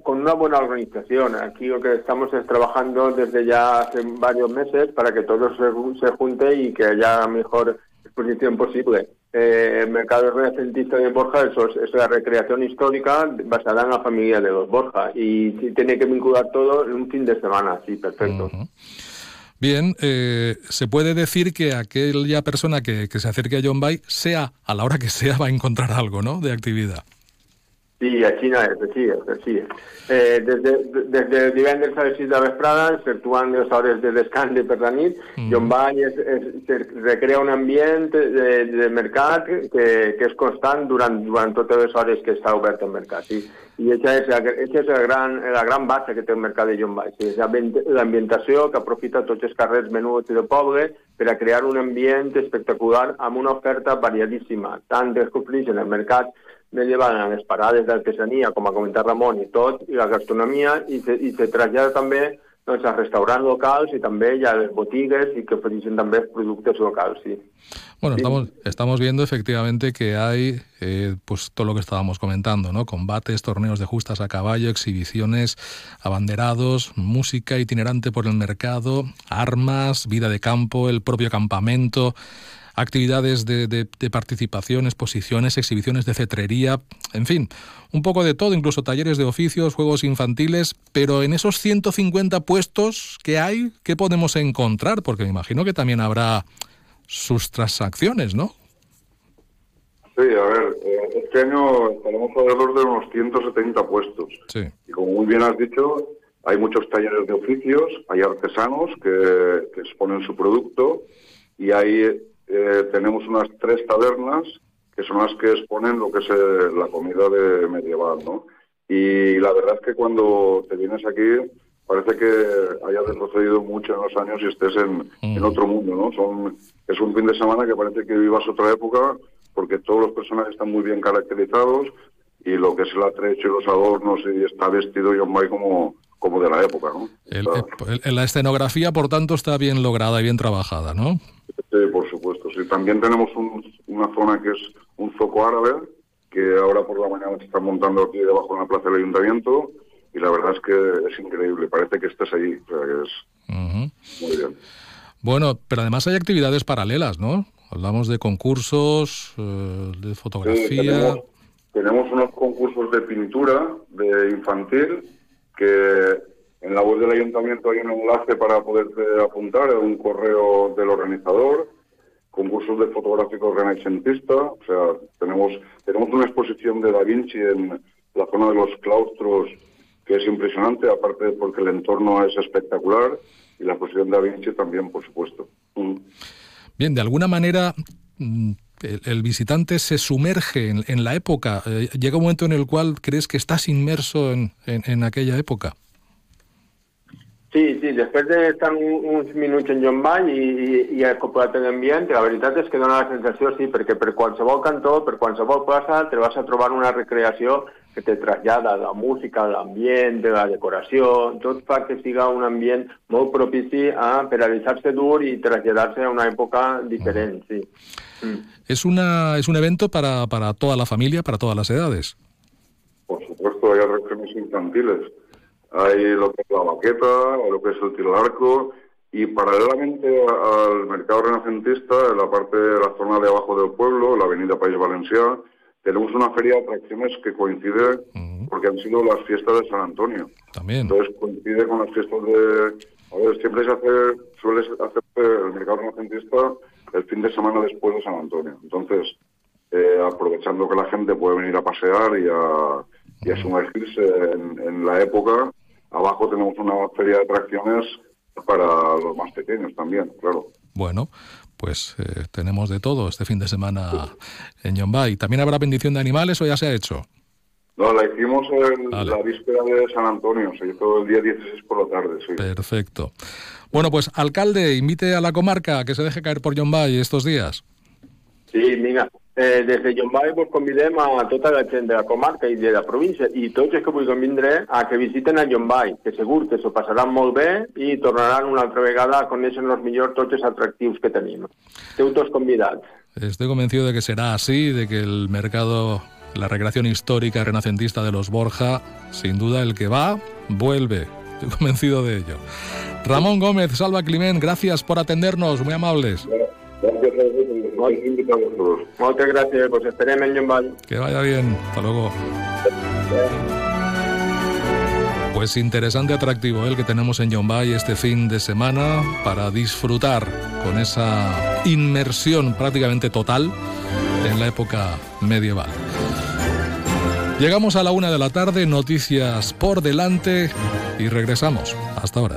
con una buena organización. Aquí lo que estamos es trabajando desde ya hace varios meses para que todo se, se junte y que haya la mejor exposición posible. Eh, el mercado renacentista de Borja eso es, es la recreación histórica basada en la familia de los Borja y tiene que vincular todo en un fin de semana, sí, perfecto. Bien, eh, se puede decir que aquella persona que, que se acerque a John Bay, sea a la hora que sea, va a encontrar algo, ¿no? De actividad. Sí, a Xina és així, és així. Eh, des, de, des de divendres a les 6 de vesprada s'actuen les hores de descans de per la nit mm. i on va es, es, se recrea un ambient de, de mercat que, que és constant durant, durant totes les hores que està obert el mercat. Sí. I aquesta és, aquesta és la, gran, la gran base que té el mercat de Llombai. Sí. És l'ambientació que aprofita tots els carrers menuts del poble per a crear un ambient espectacular amb una oferta variadíssima, tant dels que ofereixen el mercat medieval a les parades d'artesania, com ha comentat Ramon, i tot, i la gastronomia, i se, i se trasllada també doncs, a restaurants locals i també hi ha les botigues i que ofereixen també productes locals, sí. Bueno, Sí. estamos, estamos viendo efectivamente que hay eh, pues todo lo que estábamos comentando, ¿no? Combates, torneos de justas a caballo, exhibiciones, abanderados, música itinerante por el mercado, armas, vida de campo, el propio campamento, actividades de, de- de participación, exposiciones, exhibiciones de cetrería, en fin, un poco de todo, incluso talleres de oficios, juegos infantiles, pero en esos 150 puestos que hay, ¿qué podemos encontrar? Porque me imagino que también habrá sus transacciones, ¿no? Sí, a ver, eh, este año estaremos alrededor de unos 170 puestos. Sí. Y como muy bien has dicho, hay muchos talleres de oficios, hay artesanos que, que exponen su producto y ahí eh, tenemos unas tres tabernas que son las que exponen lo que es eh, la comida de medieval, ¿no? Y la verdad es que cuando te vienes aquí parece que hayas retrocedido mucho en los años y estés en, en otro mundo, ¿no? Son, es un fin de semana que parece que vivas otra época porque todos los personajes están muy bien caracterizados y lo que es el atrecho y los adornos y está vestido John May como, como de la época, ¿no? El- el- el- la escenografía, por tanto, está bien lograda y bien trabajada, ¿no? Sí, por supuesto. Sí, también tenemos un- una zona que es un zoco árabe, que ahora por la mañana se está montando aquí debajo en la plaza del ayuntamiento, y la verdad es que es increíble. Parece que estés allí. O sea, que es Ujú. muy bien. Bueno, pero además hay actividades paralelas, ¿no? Hablamos de concursos, eh, de Sí, fotografía. tenemos, tenemos unos concursos de pintura de infantil que en la web del ayuntamiento hay un enlace para poderte apuntar, un correo del organizador, concursos de fotográfico renacentista, o sea, tenemos, tenemos una exposición de Da Vinci en la zona de los claustros que es impresionante, aparte porque el entorno es espectacular y la exposición de Da Vinci también, por supuesto. Mm. Bien, de alguna manera mm, el, visitante se sumerge en, la época. Eh, llega un momento en el cual crees que estás inmerso en aquella época. Sí, sí, després d'estar un, uns minuts en Llomball i, i, i acoplat en l'ambient, la veritat és que dona la sensació, sí, perquè per qualsevol cantó, per qualsevol plaça, te vas a trobar una recreació que te trasllada la música, l'ambient, de la decoració, tot fa que siga un ambient molt propici a, per deixar-se dur i traslladar-se a una època diferent, sí. Es, una, es un evento para, para toda la familia, para todas las edades. Por supuesto, hay atracciones infantiles. Hay lo que es la baqueta, lo que es el tiro al arco, y paralelamente a- al mercado renacentista, en la parte de la zona de abajo del pueblo, la avenida País Valencià, tenemos una feria de atracciones que coincide porque han sido las fiestas de San Antonio. También. Entonces coincide con las fiestas de... A ver, siempre se hace, suele hacer el mercado renacentista el fin de semana después de San Antonio. Entonces, eh, aprovechando que la gente puede venir a pasear y a, y a sumergirse en, en la época, abajo tenemos una feria de atracciones para los más pequeños también, claro. Bueno, pues eh, tenemos de todo este fin de semana en Yombay. ¿También habrá bendición de animales o ya se ha hecho? No, la hicimos en la víspera de San Antonio, se hizo el día 16 por la tarde, sí. Perfecto. Bueno, pues alcalde, invite a la comarca a que se deje caer por Yombay estos días. Sí, mira, eh, des de Llomball vos convidem a tota la gent de la comarca i de la província i tots els que vulguin vindre a que visiten a Llomball, que segur que s'ho passaran molt bé i tornaran una altra vegada a conèixer los millor tots els atractius que tenim. Esteu tots convidats. Estoy convencido de que será así, de que el mercado, la recreación histórica renacentista de los Borja, sin duda el que va, vuelve. Estoy convencido de ello. Ramón Gómez, Salva Climent, gracias por atendernos, muy amables. Gracias Moltes gràcies, pues esperem en Llomball. Que vaya bien. Hasta luego. Pues interesante atractivo el que tenemos en Yombay este fin de semana para disfrutar con esa inmersión prácticamente total en la época medieval. Llegamos a la una de la tarde, noticias por delante y regresamos. Hasta ahora.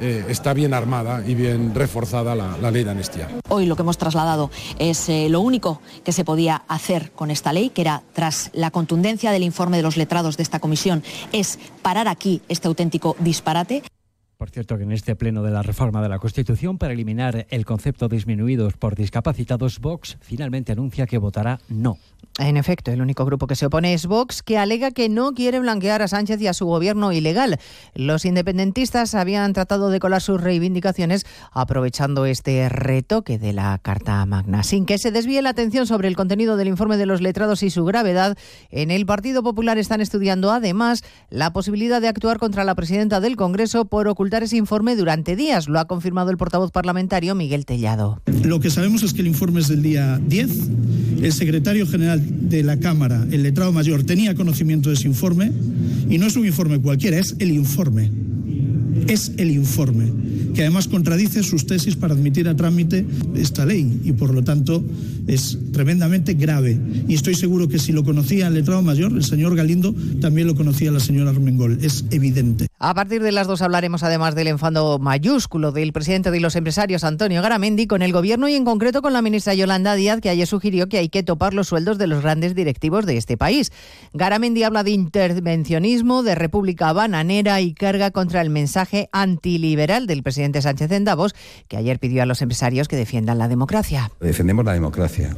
eh, está bien armada y bien reforzada la, ley de amnistía. Hoy lo que hemos trasladado es eh, lo único que se podía hacer con esta ley, que era, tras la contundencia del informe de los letrados de esta comisión, es parar aquí este auténtico disparate. Por cierto, que en este pleno de la reforma de la Constitución para eliminar el concepto disminuidos por discapacitados, Vox finalmente anuncia que votará no. En efecto, el único grupo que se opone es Vox, que alega que no quiere blanquear a Sánchez y a su gobierno ilegal. Los independentistas habían tratado de colar sus reivindicaciones aprovechando este retoque de la Carta Magna. Sin que se desvíe la atención sobre el contenido del informe de los letrados y su gravedad, en el Partido Popular están estudiando además la posibilidad de actuar contra la presidenta del Congreso por ocultar ese informe durante días. Lo ha confirmado el portavoz parlamentario Miguel Tellado. Lo que sabemos es que el informe es del día 10. El secretario general de la Cámara, el letrado mayor, tenía conocimiento de ese informe y no es un informe cualquiera, es el informe. Es el informe, que además contradice sus tesis para admitir a trámite esta ley y por lo tanto es tremendamente grave. Y estoy seguro que si lo conocía el letrado mayor, el señor Galindo, también lo conocía la señora Armengol. Es evidente. A partir de las dos hablaremos además del enfado mayúsculo del presidente de los empresarios, Antonio Garamendi, con el gobierno y en concreto con la ministra Yolanda Díaz, que ayer sugirió que hay que topar los sueldos de los grandes directivos de este país. Garamendi habla de intervencionismo, de república bananera y carga contra el mensaje antiliberal del presidente Sánchez en Davos, que ayer pidió a los empresarios que defiendan la democracia. Defendemos la democracia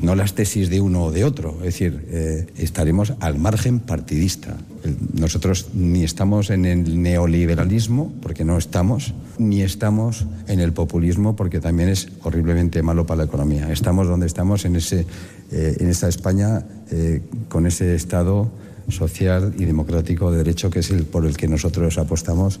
no las tesis de uno o de otro. Es decir, eh, estaremos al margen partidista. Nosotros ni estamos en el neoliberalismo, porque no estamos, ni estamos en el populismo, porque también es horriblemente malo para la economía. Estamos donde estamos, en, ese, eh, en esta España, eh, con ese Estado social y democrático de derecho que es el por el que nosotros apostamos.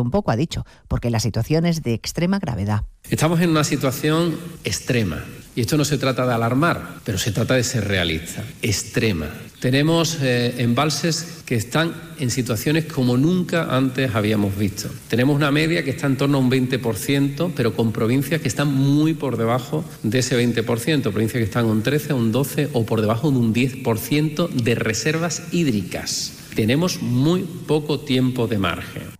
un poco, ha dicho, porque la situación es de extrema gravedad. Estamos en una situación extrema. Y esto no se trata de alarmar, pero se trata de ser realista. Extrema. Tenemos eh, embalses que están en situaciones como nunca antes habíamos visto. Tenemos una media que está en torno a un 20%, pero con provincias que están muy por debajo de ese 20%. Provincias que están un 13, un 12 o por debajo de un 10% de reservas hídricas. Tenemos muy poco tiempo de margen.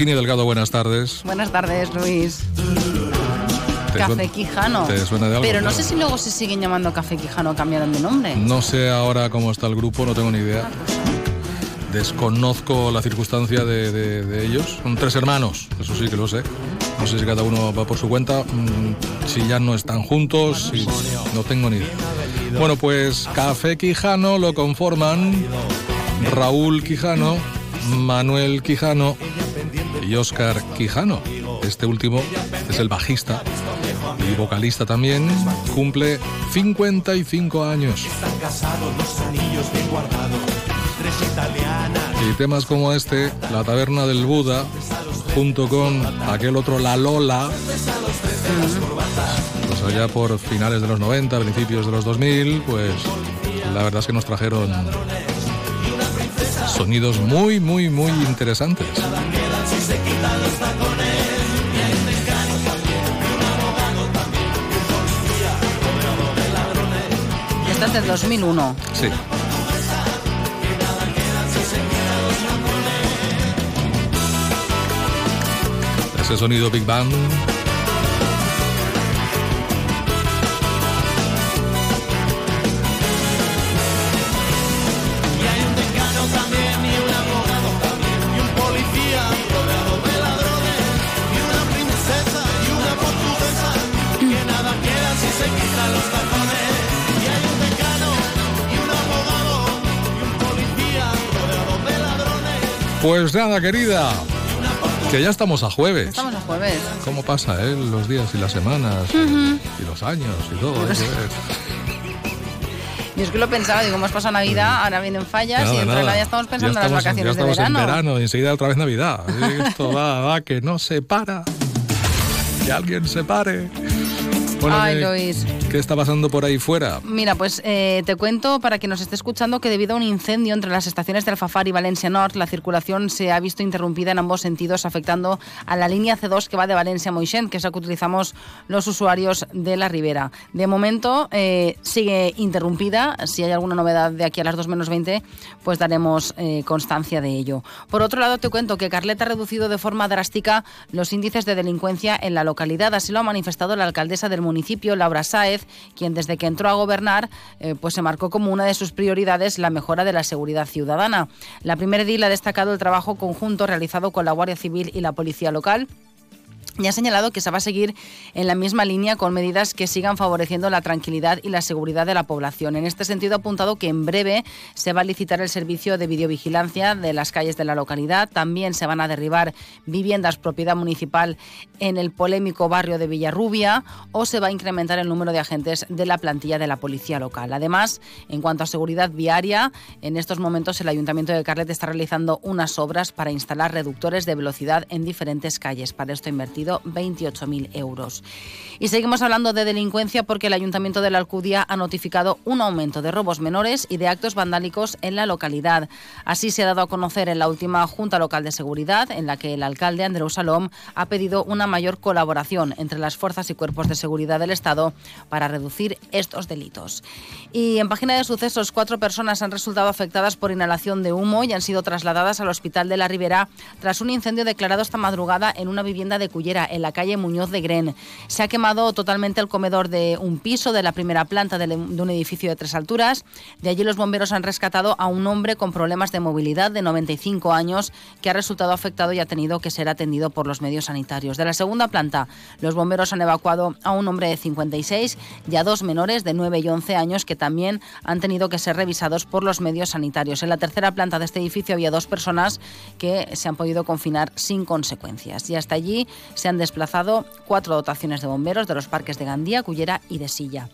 Virginia Delgado, buenas tardes. Buenas tardes, Luis. ¿Te Café Quijano. te suena de algo? Pero no Claro. sé si luego se siguen llamando Café Quijano o cambiaron de nombre. No sé ahora cómo está el grupo, no tengo ni idea. Desconozco la circunstancia de, de- de ellos. Son tres hermanos, eso sí que lo sé. No sé si cada uno va por su cuenta, mm, si ya no están juntos, si- no tengo ni idea. Bueno, pues Café Quijano lo conforman Raúl Quijano, Manuel Quijano y Óscar Quijano. Este último es el bajista y vocalista también. Cumple 55 años. Y temas como este, La Taberna del Buda, junto con aquel otro La Lola, pues allá por finales de los 90, principios de los 2000, pues la verdad es que nos trajeron sonidos muy, muy, muy interesantes. finales del 2001. Sí. Ese sonido Big Bang Pues nada, querida. Que ya estamos a jueves. Estamos a jueves. ¿Cómo pasa, eh? Los días y las semanas y los años y todo. *laughs* Yo es que lo pensaba, digo, hemos pasado Navidad, ahora vienen fallas Nada, y dentro de nada. ya estamos pensando Ya en las vacaciones ya de estamos verano. en verano y enseguida otra vez Navidad. Esto va, va, que no se para. Que alguien se pare. Bueno, Ay, ¿qué, Luis. ¿qué está pasando por ahí fuera? Mira, pues eh, te cuento para quien nos esté escuchando que debido a un incendio entre las estaciones de Alfafar y Valencia Norte, la circulación se ha visto interrumpida en ambos sentidos, afectando a la línea C2 que va de Valencia a Moixent, que es la que utilizamos los usuarios de la Ribera. De momento eh, sigue interrumpida. Si hay alguna novedad de aquí a las 2 menos 20, pues daremos eh, constancia de ello. Por otro lado, te cuento que Carlet ha reducido de forma drástica los índices de delincuencia en la localidad. Así lo ha manifestado la alcaldesa del municipio, Laura Sáez, quien desde que entró a gobernar eh, pues se marcó como una de sus prioridades la mejora de la seguridad ciudadana. La primera edil ha destacado el trabajo conjunto realizado con la Guardia Civil y la Policía Local y ha señalado que se va a seguir en la misma línea con medidas que sigan favoreciendo la tranquilidad y la seguridad de la población. En este sentido, ha apuntado que en breve se va a licitar el servicio de videovigilancia de las calles de la localidad. También se van a derribar viviendas propiedad municipal en el polémico barrio de Villarrubia o se va a incrementar el número de agentes de la plantilla de la policía local. Además, en cuanto a seguridad viaria, en estos momentos el Ayuntamiento de Carlet está realizando unas obras para instalar reductores de velocidad en diferentes calles. Para esto ha invertido 28.000 euros. Y seguimos hablando de delincuencia porque el Ayuntamiento de la Alcudia ha notificado un aumento de robos menores y de actos vandálicos en la localidad. Así se ha dado a conocer en la última Junta Local de Seguridad, en la que el alcalde Andreu Salom ha pedido una mayor colaboración entre las fuerzas y cuerpos de seguridad del Estado para reducir estos delitos. Y en página de sucesos, cuatro personas han resultado afectadas por inhalación de humo y han sido trasladadas al Hospital de la Ribera tras un incendio declarado esta madrugada en una vivienda de Cullera, en la calle Muñoz de Gren. Se ha quemado totalmente el comedor de un piso de la primera planta de de un edificio de tres alturas. De allí los bomberos han rescatado a un hombre con problemas de movilidad de 95 años que ha resultado afectado y ha tenido que ser atendido por los medios sanitarios. De la segunda planta, los bomberos han evacuado a un hombre de 56 y a dos menores de 9 y 11 años que también han tenido que ser revisados por los medios sanitarios. En la tercera planta de este edificio había dos personas que se han podido confinar sin consecuencias. Y hasta allí se han desplazado cuatro dotaciones de bomberos de los parques de Gandía, Cullera y de Silla.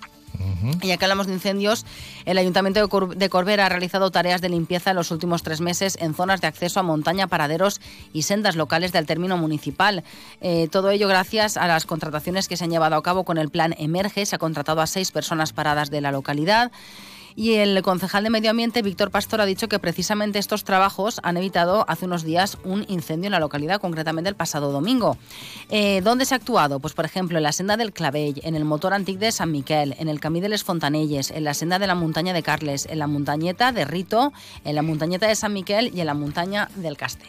Y ya que hablamos de incendios, el Ayuntamiento de, Cor- de Corbera ha realizado tareas de limpieza en los últimos tres meses en zonas de acceso a montaña, paraderos y sendas locales del término municipal. Eh, todo ello gracias a las contrataciones que se han llevado a cabo con el plan Emerge. Se ha contratado a seis personas paradas de la localidad. Y el concejal de Medio Ambiente, Víctor Pastor, ha dicho que precisamente estos trabajos han evitado hace unos días un incendio en la localidad, concretamente el pasado domingo. Eh, ¿Dónde se ha actuado? Pues, por ejemplo, en la senda del Clavell, en el motor antic de San Miquel, en el Camí de les Fontanelles, en la senda de la montaña de Carles, en la montañeta de Rito, en la montañeta de San Miquel y en la montaña del Castell.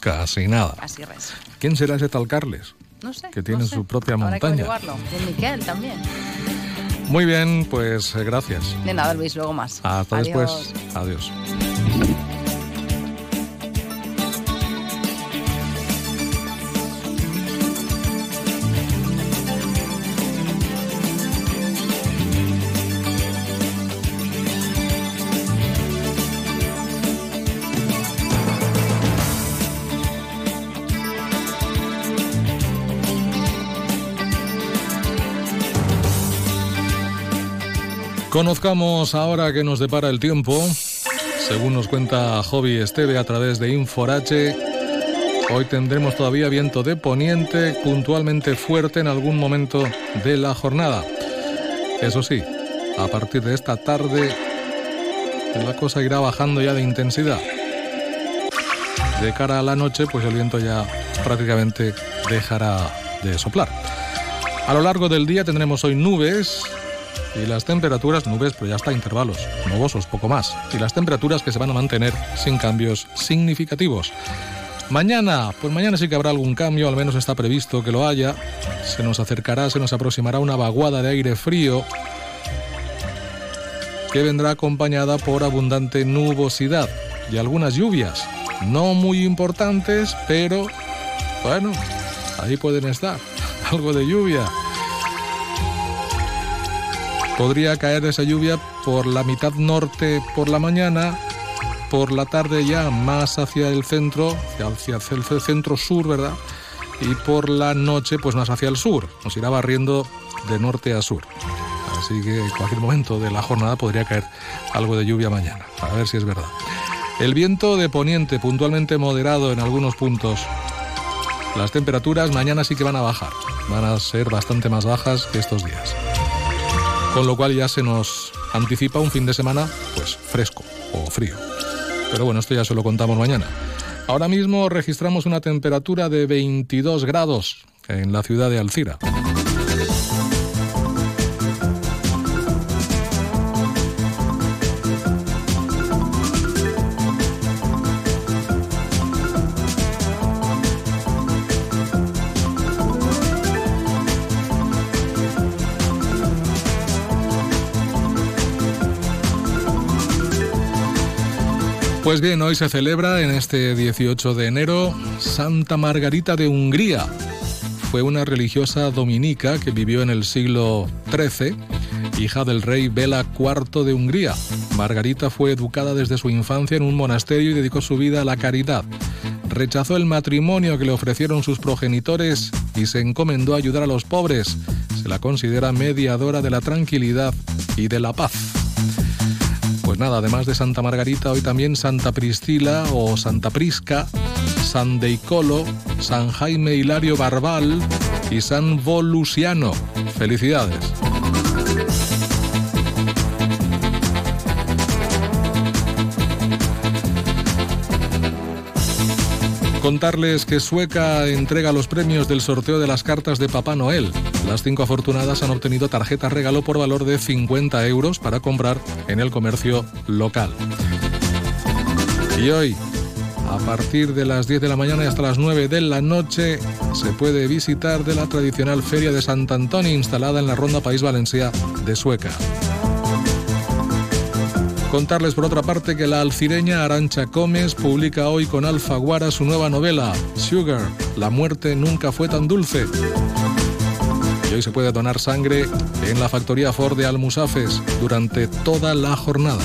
Casi nada. Así res. ¿Quién será ese tal Carles? No sé. Que tiene no sé. su propia Habrá que montaña. averiguarlo. Y el Miquel también. Muy bien, pues eh, gracias. De nada, Luis, luego más. Hasta Adiós. después. Adiós. Conozcamos ahora que nos depara el tiempo. Según nos cuenta Hobby Esteve a través de Inforache, hoy tendremos todavía viento de poniente puntualmente fuerte en algún momento de la jornada. Eso sí, a partir de esta tarde la cosa irá bajando ya de intensidad. De cara a la noche, pues el viento ya prácticamente dejará de soplar. A lo largo del día tendremos hoy nubes y las temperaturas, nubes, pero ya está, intervalos, nubosos, poco más. Y las temperaturas que se van a mantener sin cambios significativos. Mañana, pues mañana sí que habrá algún cambio, al menos está previsto que lo haya. Se nos acercará, se nos aproximará una vaguada de aire frío que vendrá acompañada por abundante nubosidad y algunas lluvias. No muy importantes, pero bueno, ahí pueden estar. *laughs* Algo de lluvia. Podría caer esa lluvia por la mitad norte por la mañana, por la tarde ya más hacia el centro, hacia el centro sur, ¿verdad? Y por la noche pues más hacia el sur. Nos irá barriendo de norte a sur. Así que en cualquier momento de la jornada podría caer algo de lluvia mañana. A ver si es verdad. El viento de poniente puntualmente moderado en algunos puntos. Las temperaturas mañana sí que van a bajar. Van a ser bastante más bajas que estos días. Con lo cual ya se nos anticipa un fin de semana pues fresco o frío. Pero bueno, esto ya se lo contamos mañana. Ahora mismo registramos una temperatura de 22 grados en la ciudad de Alcira. Pues bien, hoy se celebra en este 18 de enero Santa Margarita de Hungría. Fue una religiosa dominica que vivió en el siglo XIII, hija del rey Bela IV de Hungría. Margarita fue educada desde su infancia en un monasterio y dedicó su vida a la caridad. Rechazó el matrimonio que le ofrecieron sus progenitores y se encomendó a ayudar a los pobres. Se la considera mediadora de la tranquilidad y de la paz. Pues nada, además de Santa Margarita, hoy también Santa Priscila o Santa Prisca, San Deicolo, San Jaime Hilario Barbal y San Volusiano. Felicidades. Contarles que Sueca entrega los premios del sorteo de las cartas de Papá Noel. Las cinco afortunadas han obtenido tarjetas regalo por valor de 50 euros para comprar en el comercio local. Y hoy, a partir de las 10 de la mañana y hasta las 9 de la noche, se puede visitar de la tradicional Feria de Sant Antoni instalada en la Ronda País Valencia de Sueca. Contarles por otra parte que la alcireña Arancha Gómez publica hoy con Alfaguara su nueva novela, Sugar, La muerte nunca fue tan dulce. Y hoy se puede donar sangre en la factoría Ford de Almusafes durante toda la jornada.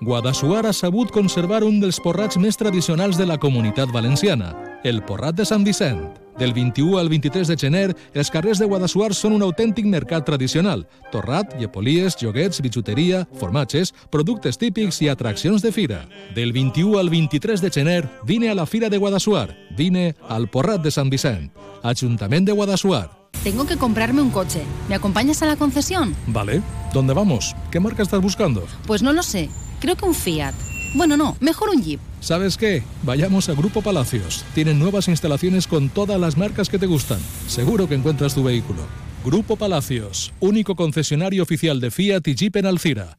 Guadassuar ha sabut conservar un dels porrats més tradicionals de la comunitat valenciana, el Porrat de Sant Vicent. Del 21 al 23 de gener, els carrers de Guadassuar són un autèntic mercat tradicional. Torrat, llepolies, joguets, bitxuteria, formatges, productes típics i atraccions de fira. Del 21 al 23 de gener, vine a la Fira de Guadassuar. Vine al Porrat de Sant Vicent. Ajuntament de Guadassuar. Tengo que comprarme un coche. ¿Me acompañas a la concesión? Vale. ¿Dónde vamos? ¿Qué marca estás buscando? Pues no lo sé. Creo que un Fiat. Bueno, no, mejor un Jeep. ¿Sabes qué? Vayamos a Grupo Palacios. Tienen nuevas instalaciones con todas las marcas que te gustan. Seguro que encuentras tu vehículo. Grupo Palacios, único concesionario oficial de Fiat y Jeep en Alcira.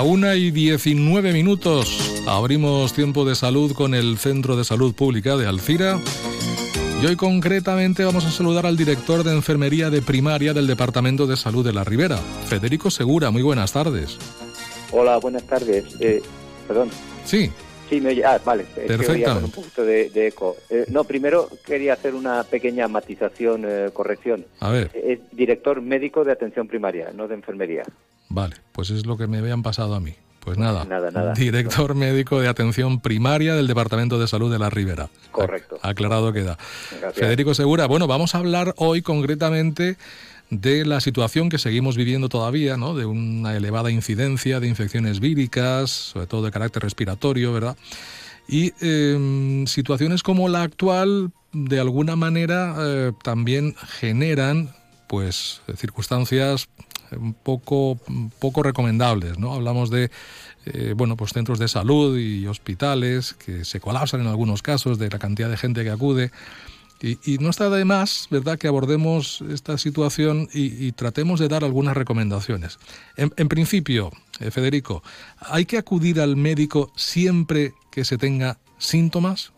La una y 19 minutos. Abrimos tiempo de salud con el Centro de Salud Pública de Alcira. Y hoy concretamente vamos a saludar al director de Enfermería de Primaria del Departamento de Salud de la Ribera, Federico Segura. Muy buenas tardes. Hola, buenas tardes. Eh, perdón. Sí. Sí, me oye. Ah, vale. Con un poquito de, de eco. Eh, no, primero quería hacer una pequeña matización, eh, corrección. A ver. Es director médico de atención primaria, no de enfermería. Vale, pues es lo que me habían pasado a mí. Pues nada, Nada, nada. director médico de atención primaria del Departamento de Salud de la Ribera. Correcto. Aclarado queda. Gracias. Federico Segura, bueno, vamos a hablar hoy concretamente de la situación que seguimos viviendo todavía, ¿no? De una elevada incidencia de infecciones víricas, sobre todo de carácter respiratorio, ¿verdad? Y eh, situaciones como la actual, de alguna manera, eh, también generan, pues, circunstancias un poco, poco recomendables, ¿no? Hablamos de, eh, bueno, pues centros de salud y hospitales que se colapsan en algunos casos de la cantidad de gente que acude. Y, no está de más, ¿verdad?, que abordemos esta situación y, tratemos de dar algunas recomendaciones. En, en principio, eh, Federico, ¿hay que acudir al médico siempre que se tenga síntomas?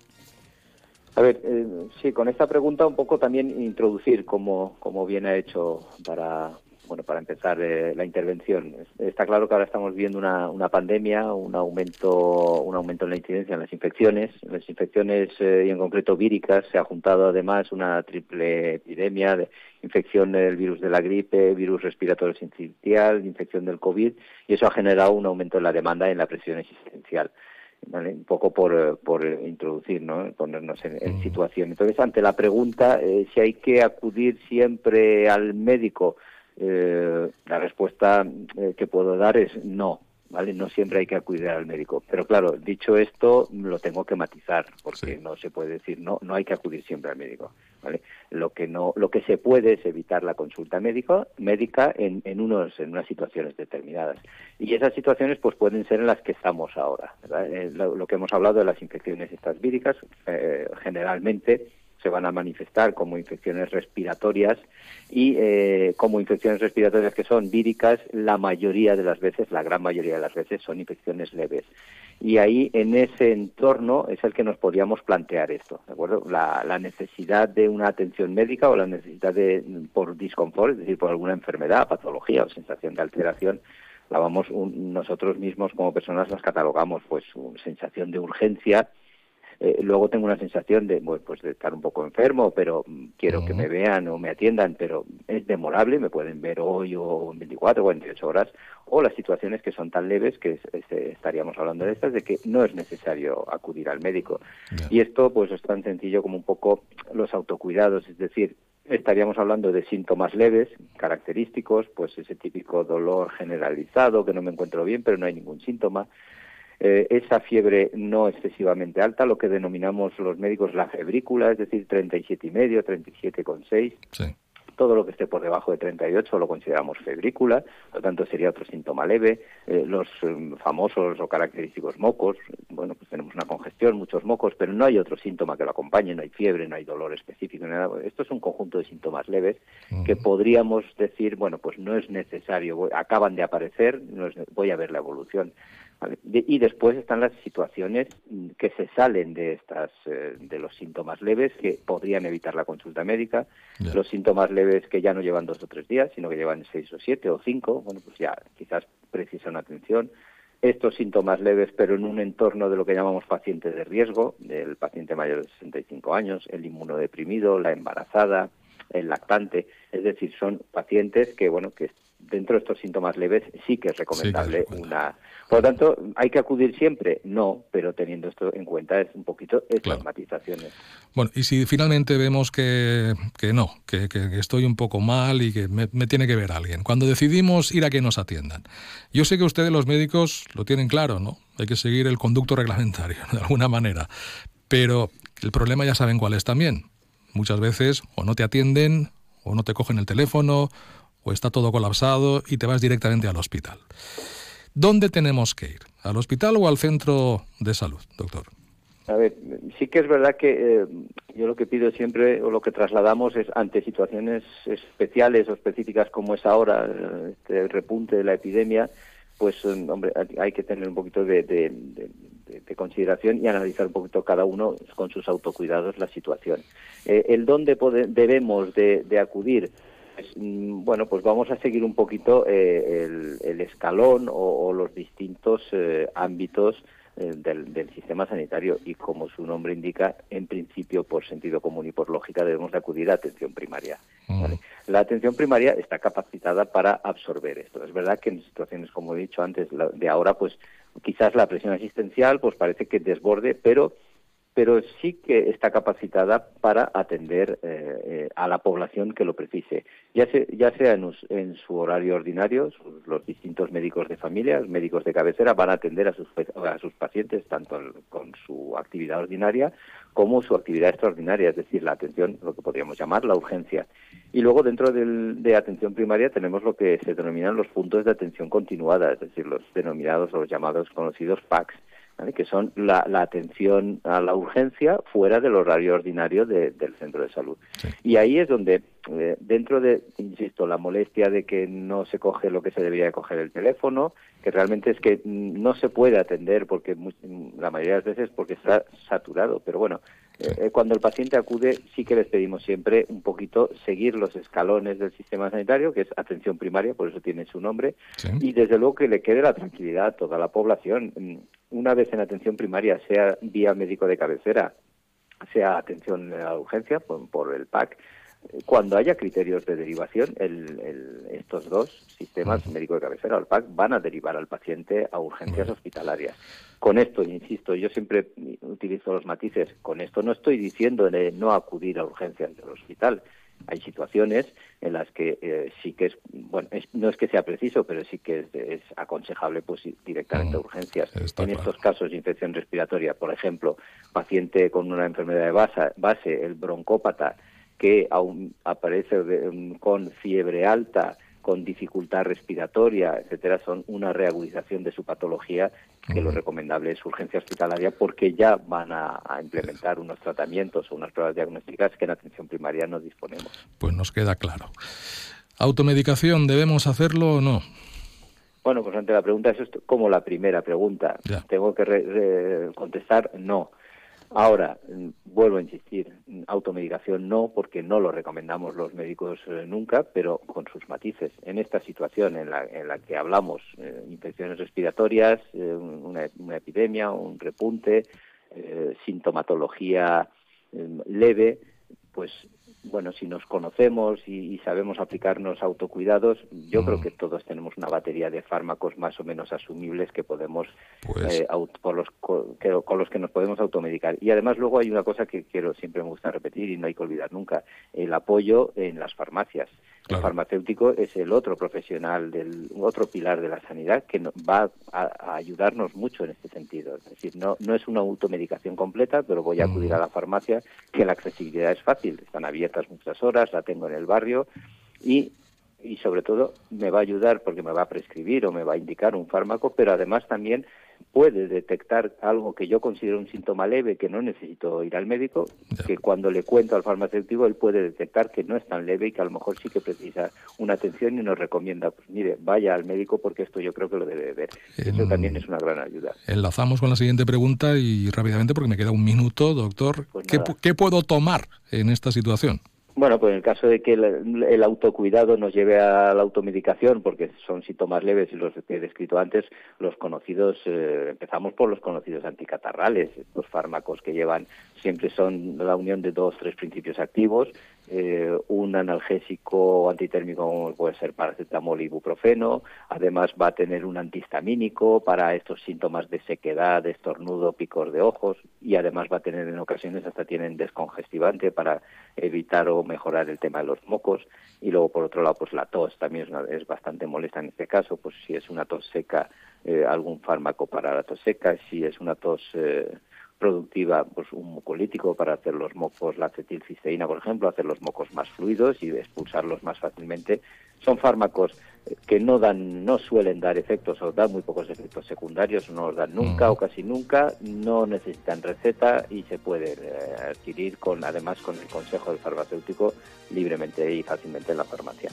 A ver, eh, sí, con esta pregunta un poco también introducir como, como bien ha hecho para, bueno, para empezar eh, la intervención. Es- Está claro que ahora estamos viendo una, una pandemia, un aumento, un aumento en la incidencia en las infecciones. En las infecciones eh, y en concreto víricas se ha juntado además una triple epidemia de infección del virus de la gripe, virus respiratorio sincitial, infección del COVID y eso ha generado un aumento en la demanda y en la presión existencial. ¿vale? un poco por, por introducir, ¿no? ponernos en, en situación. Entonces, ante la pregunta eh, si hay que acudir siempre al médico, eh, la respuesta eh, que puedo dar es no. ¿Vale? No siempre hay que acudir al médico. Pero claro, dicho esto, lo tengo que matizar, porque no se puede decir no, no hay que acudir siempre al médico. ¿vale? Lo que no, lo que se puede es evitar la consulta médico, médica en, en unos, en unas situaciones determinadas. Y esas situaciones pues pueden ser en las que estamos ahora. Eh, lo, lo que hemos hablado de las infecciones estas víricas, eh, generalmente se van a manifestar como infecciones respiratorias y eh, como infecciones respiratorias que son víricas, la mayoría de las veces, la gran mayoría de las veces son infecciones leves. Y ahí, en ese entorno, es el que nos podríamos plantear esto, ¿de acuerdo? La, necesidad de una atención médica o la necesidad de, por disconfort, es decir, por alguna enfermedad, patología o sensación de alteración, la vamos nosotros mismos como personas las catalogamos, pues, sensación de urgencia, eh, luego tengo una sensación de, bueno, pues de estar un poco enfermo, pero mm, quiero que me vean o me atiendan, pero es demorable, me pueden ver hoy o en 24 o 48 horas, o las situaciones que son tan leves que es- es- eh, estaríamos hablando de estas, de que no es necesario acudir al médico. Y esto pues es tan sencillo como un poco los autocuidados, es decir, estaríamos hablando de síntomas leves, característicos, pues ese típico dolor generalizado, que no me encuentro bien, pero no hay ningún síntoma, eh, esa fiebre no excesivamente alta, lo que denominamos los médicos la febrícula, es decir, 37,5, 37,6. Todo lo que esté por debajo de 38 lo consideramos febrícula, por lo tanto sería otro síntoma leve. Eh, los em, famosos o característicos mocos, bueno, pues tenemos una congestión, muchos mocos, pero no hay otro síntoma que lo acompañe, no hay fiebre, no hay dolor específico, nada. Esto es un conjunto de síntomas leves que podríamos decir, bueno, pues no es necesario, voy- acaban de aparecer, no es voy a ver la evolución. ¿Vale? De- y después están las situaciones que se salen de estas eh, de los síntomas leves que podrían evitar la consulta médica, los síntomas leves que ya no llevan dos o tres días, sino que llevan seis o siete o cinco, bueno, pues ya quizás precisan atención. Estos síntomas leves, pero en un entorno de lo que llamamos paciente de riesgo, del paciente mayor de 65 años, el inmunodeprimido, la embarazada, el lactante, es decir, son pacientes que, bueno, que dentro de estos síntomas leves sí que es recomendable una. Por lo tanto, ¿hay que acudir siempre? No, pero teniendo esto en cuenta es un poquito estas matizaciones. Bueno, y si finalmente vemos que, que no, que, que- que estoy un poco mal y que me, me tiene que ver alguien, cuando decidimos ir a que nos atiendan, yo sé que ustedes los médicos lo tienen claro, ¿no? Hay que seguir el conducto reglamentario, *laughs* de alguna manera, pero el problema ya saben cuál es también. Muchas veces o no te atienden, o no te cogen el teléfono, o está todo colapsado y te vas directamente al hospital. ¿Dónde tenemos que ir? ¿Al hospital o al centro de salud, doctor? A ver, sí que es verdad que eh, yo lo que pido siempre o lo que trasladamos es ante situaciones especiales o específicas como es ahora, eh, este repunte de la epidemia, pues hombre, hay que tener un poquito de, de, consideración y analizar un poquito cada uno con sus autocuidados la situación. Eh, el dónde debemos de, acudir, bueno, pues vamos a seguir un poquito eh, el, escalón o, los distintos eh, ámbitos del, sistema sanitario y como su nombre indica, en principio por sentido común y por lógica debemos de acudir a atención primaria. Mm. La atención primaria está capacitada para absorber esto. Es verdad que en situaciones como he dicho antes de ahora, pues quizás la presión asistencial pues parece que desborde, pero pero sí que está capacitada para atender eh, eh, a la población que lo precise, ya, ya sea en, su horario ordinario, los distintos médicos de familia, médicos de cabecera van a atender a sus, pacientes tanto con su actividad ordinaria como su actividad extraordinaria, es decir, la atención, lo que podríamos llamar la urgencia. Y luego dentro de atención primaria tenemos lo que se denominan los puntos de atención continuada, es decir, los denominados o los llamados conocidos PACs que son la, atención a la urgencia fuera del horario ordinario del centro de salud. Y ahí es donde, eh, dentro de, insisto, la molestia de que no se coge lo que se debería de coger el teléfono, que realmente es que no se puede atender porque la mayoría de las veces porque está saturado, pero bueno, eh, cuando el paciente acude sí que les pedimos siempre un poquito seguir los escalones del sistema sanitario, que es atención primaria, por eso tiene su nombre, y desde luego que le quede la tranquilidad a toda la población. Una vez en atención primaria, sea vía médico de cabecera, sea atención a urgencia por, el PAC, cuando haya criterios de derivación, estos dos sistemas, médico de cabecera o el PAC, van a derivar al paciente a urgencias hospitalarias. Con esto, insisto, yo siempre utilizo los matices, con esto no estoy diciendo de no acudir a urgencias del hospital, hay situaciones en las que eh, sí que es, bueno, no es que sea preciso, pero sí que es, aconsejable pues directamente a mm, urgencias. en estos casos de infección respiratoria, por ejemplo, paciente con una enfermedad de base, base el broncópata, que aún aparece con fiebre alta, con dificultad respiratoria, etcétera, son una reagudización de su patología que lo recomendable es urgencia hospitalaria porque ya van a, implementar unos tratamientos o unas pruebas diagnósticas que en atención primaria no disponemos. Pues nos queda claro. ¿Automedicación debemos hacerlo o no? Bueno, pues ante la pregunta es como la primera pregunta. Tengo que contestar no. Ahora, mm, vuelvo a insistir, mm, automedicación no, porque no lo recomendamos los médicos eh, nunca, pero con sus matices. En esta situación en la, en la que hablamos, eh, infecciones respiratorias, eh, una, una, epidemia, un repunte, sintomatología leve, pues bueno, si nos conocemos y, sabemos aplicarnos autocuidados, yo creo mm. que todos tenemos una batería de fármacos más o menos asumibles que podemos, pues eh, con, los, con los que nos podemos automedicar. Y además luego hay una cosa que quiero siempre me gusta repetir y no hay que olvidar nunca, el apoyo en las farmacias. El farmacéutico es el otro profesional, del otro pilar de la sanidad que va a, ayudarnos mucho en este sentido. Es decir, no, no es una automedicación completa, pero voy a acudir a la farmacia, que la accesibilidad es fácil, están abiertas muchas horas, la tengo en el barrio y y sobre todo me va a ayudar porque me va a prescribir o me va a indicar un fármaco, pero además también puede detectar algo que yo considero un síntoma leve, que no necesito ir al médico, que cuando le cuento al farmacéutico él puede detectar que no es tan leve y que a lo mejor sí que precisa una atención y nos recomienda, pues mire, vaya al médico porque esto yo creo que lo debe ver. Eso también es una gran ayuda. Enlazamos con la siguiente pregunta y rápidamente porque me queda un minuto, doctor. Pues ¿Qué puedo tomar en esta situación? Bueno, pues en el caso de que el, autocuidado nos lleve a la automedicación, porque son síntomas leves y los que he descrito antes, los conocidos, eh, empezamos por los conocidos anticatarrales, los fármacos que llevan siempre son la unión de dos, tres principios activos, eh, un analgésico antitérmico como puede ser paracetamol y ibuprofeno, además va a tener un antihistamínico para estos síntomas de sequedad, estornudo, picor de ojos. Y además va a tener en ocasiones hasta tienen descongestivante para evitar o mejorar el tema de los mocos. Y luego por otro lado pues la tos también es, bastante molesta en este caso, pues si es una tos seca eh, algún fármaco para la tos seca, si es una tos eh, productiva, pues un mucolítico para hacer los mocos, la acetilcisteína, por ejemplo, hacer los mocos más fluidos y expulsarlos más fácilmente. Son fármacos eh, que no dan, no suelen dar efectos o dan muy pocos efectos secundarios, no los dan nunca o casi nunca, no necesitan receta y se pueden eh, adquirir con, además con el consejo del farmacéutico libremente y fácilmente en la farmacia.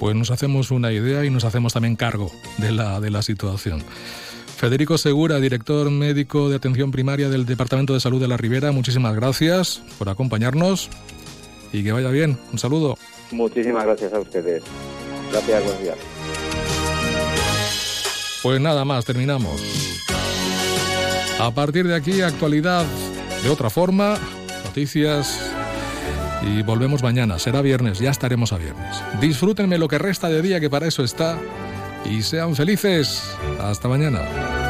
pues nos hacemos una idea y nos hacemos también cargo de la, de la situación. Federico Segura, director médico de atención primaria del Departamento de Salud de la Ribera, muchísimas gracias por acompañarnos y que vaya bien. Un saludo. Muchísimas gracias a ustedes. Gracias, buenos días. Pues nada más, terminamos. A partir de aquí, actualidad de otra forma, noticias y volvemos mañana. Será viernes, ya estaremos a viernes. Disfrútenme lo que resta de día, que para eso está. Y sean felices. Hasta mañana.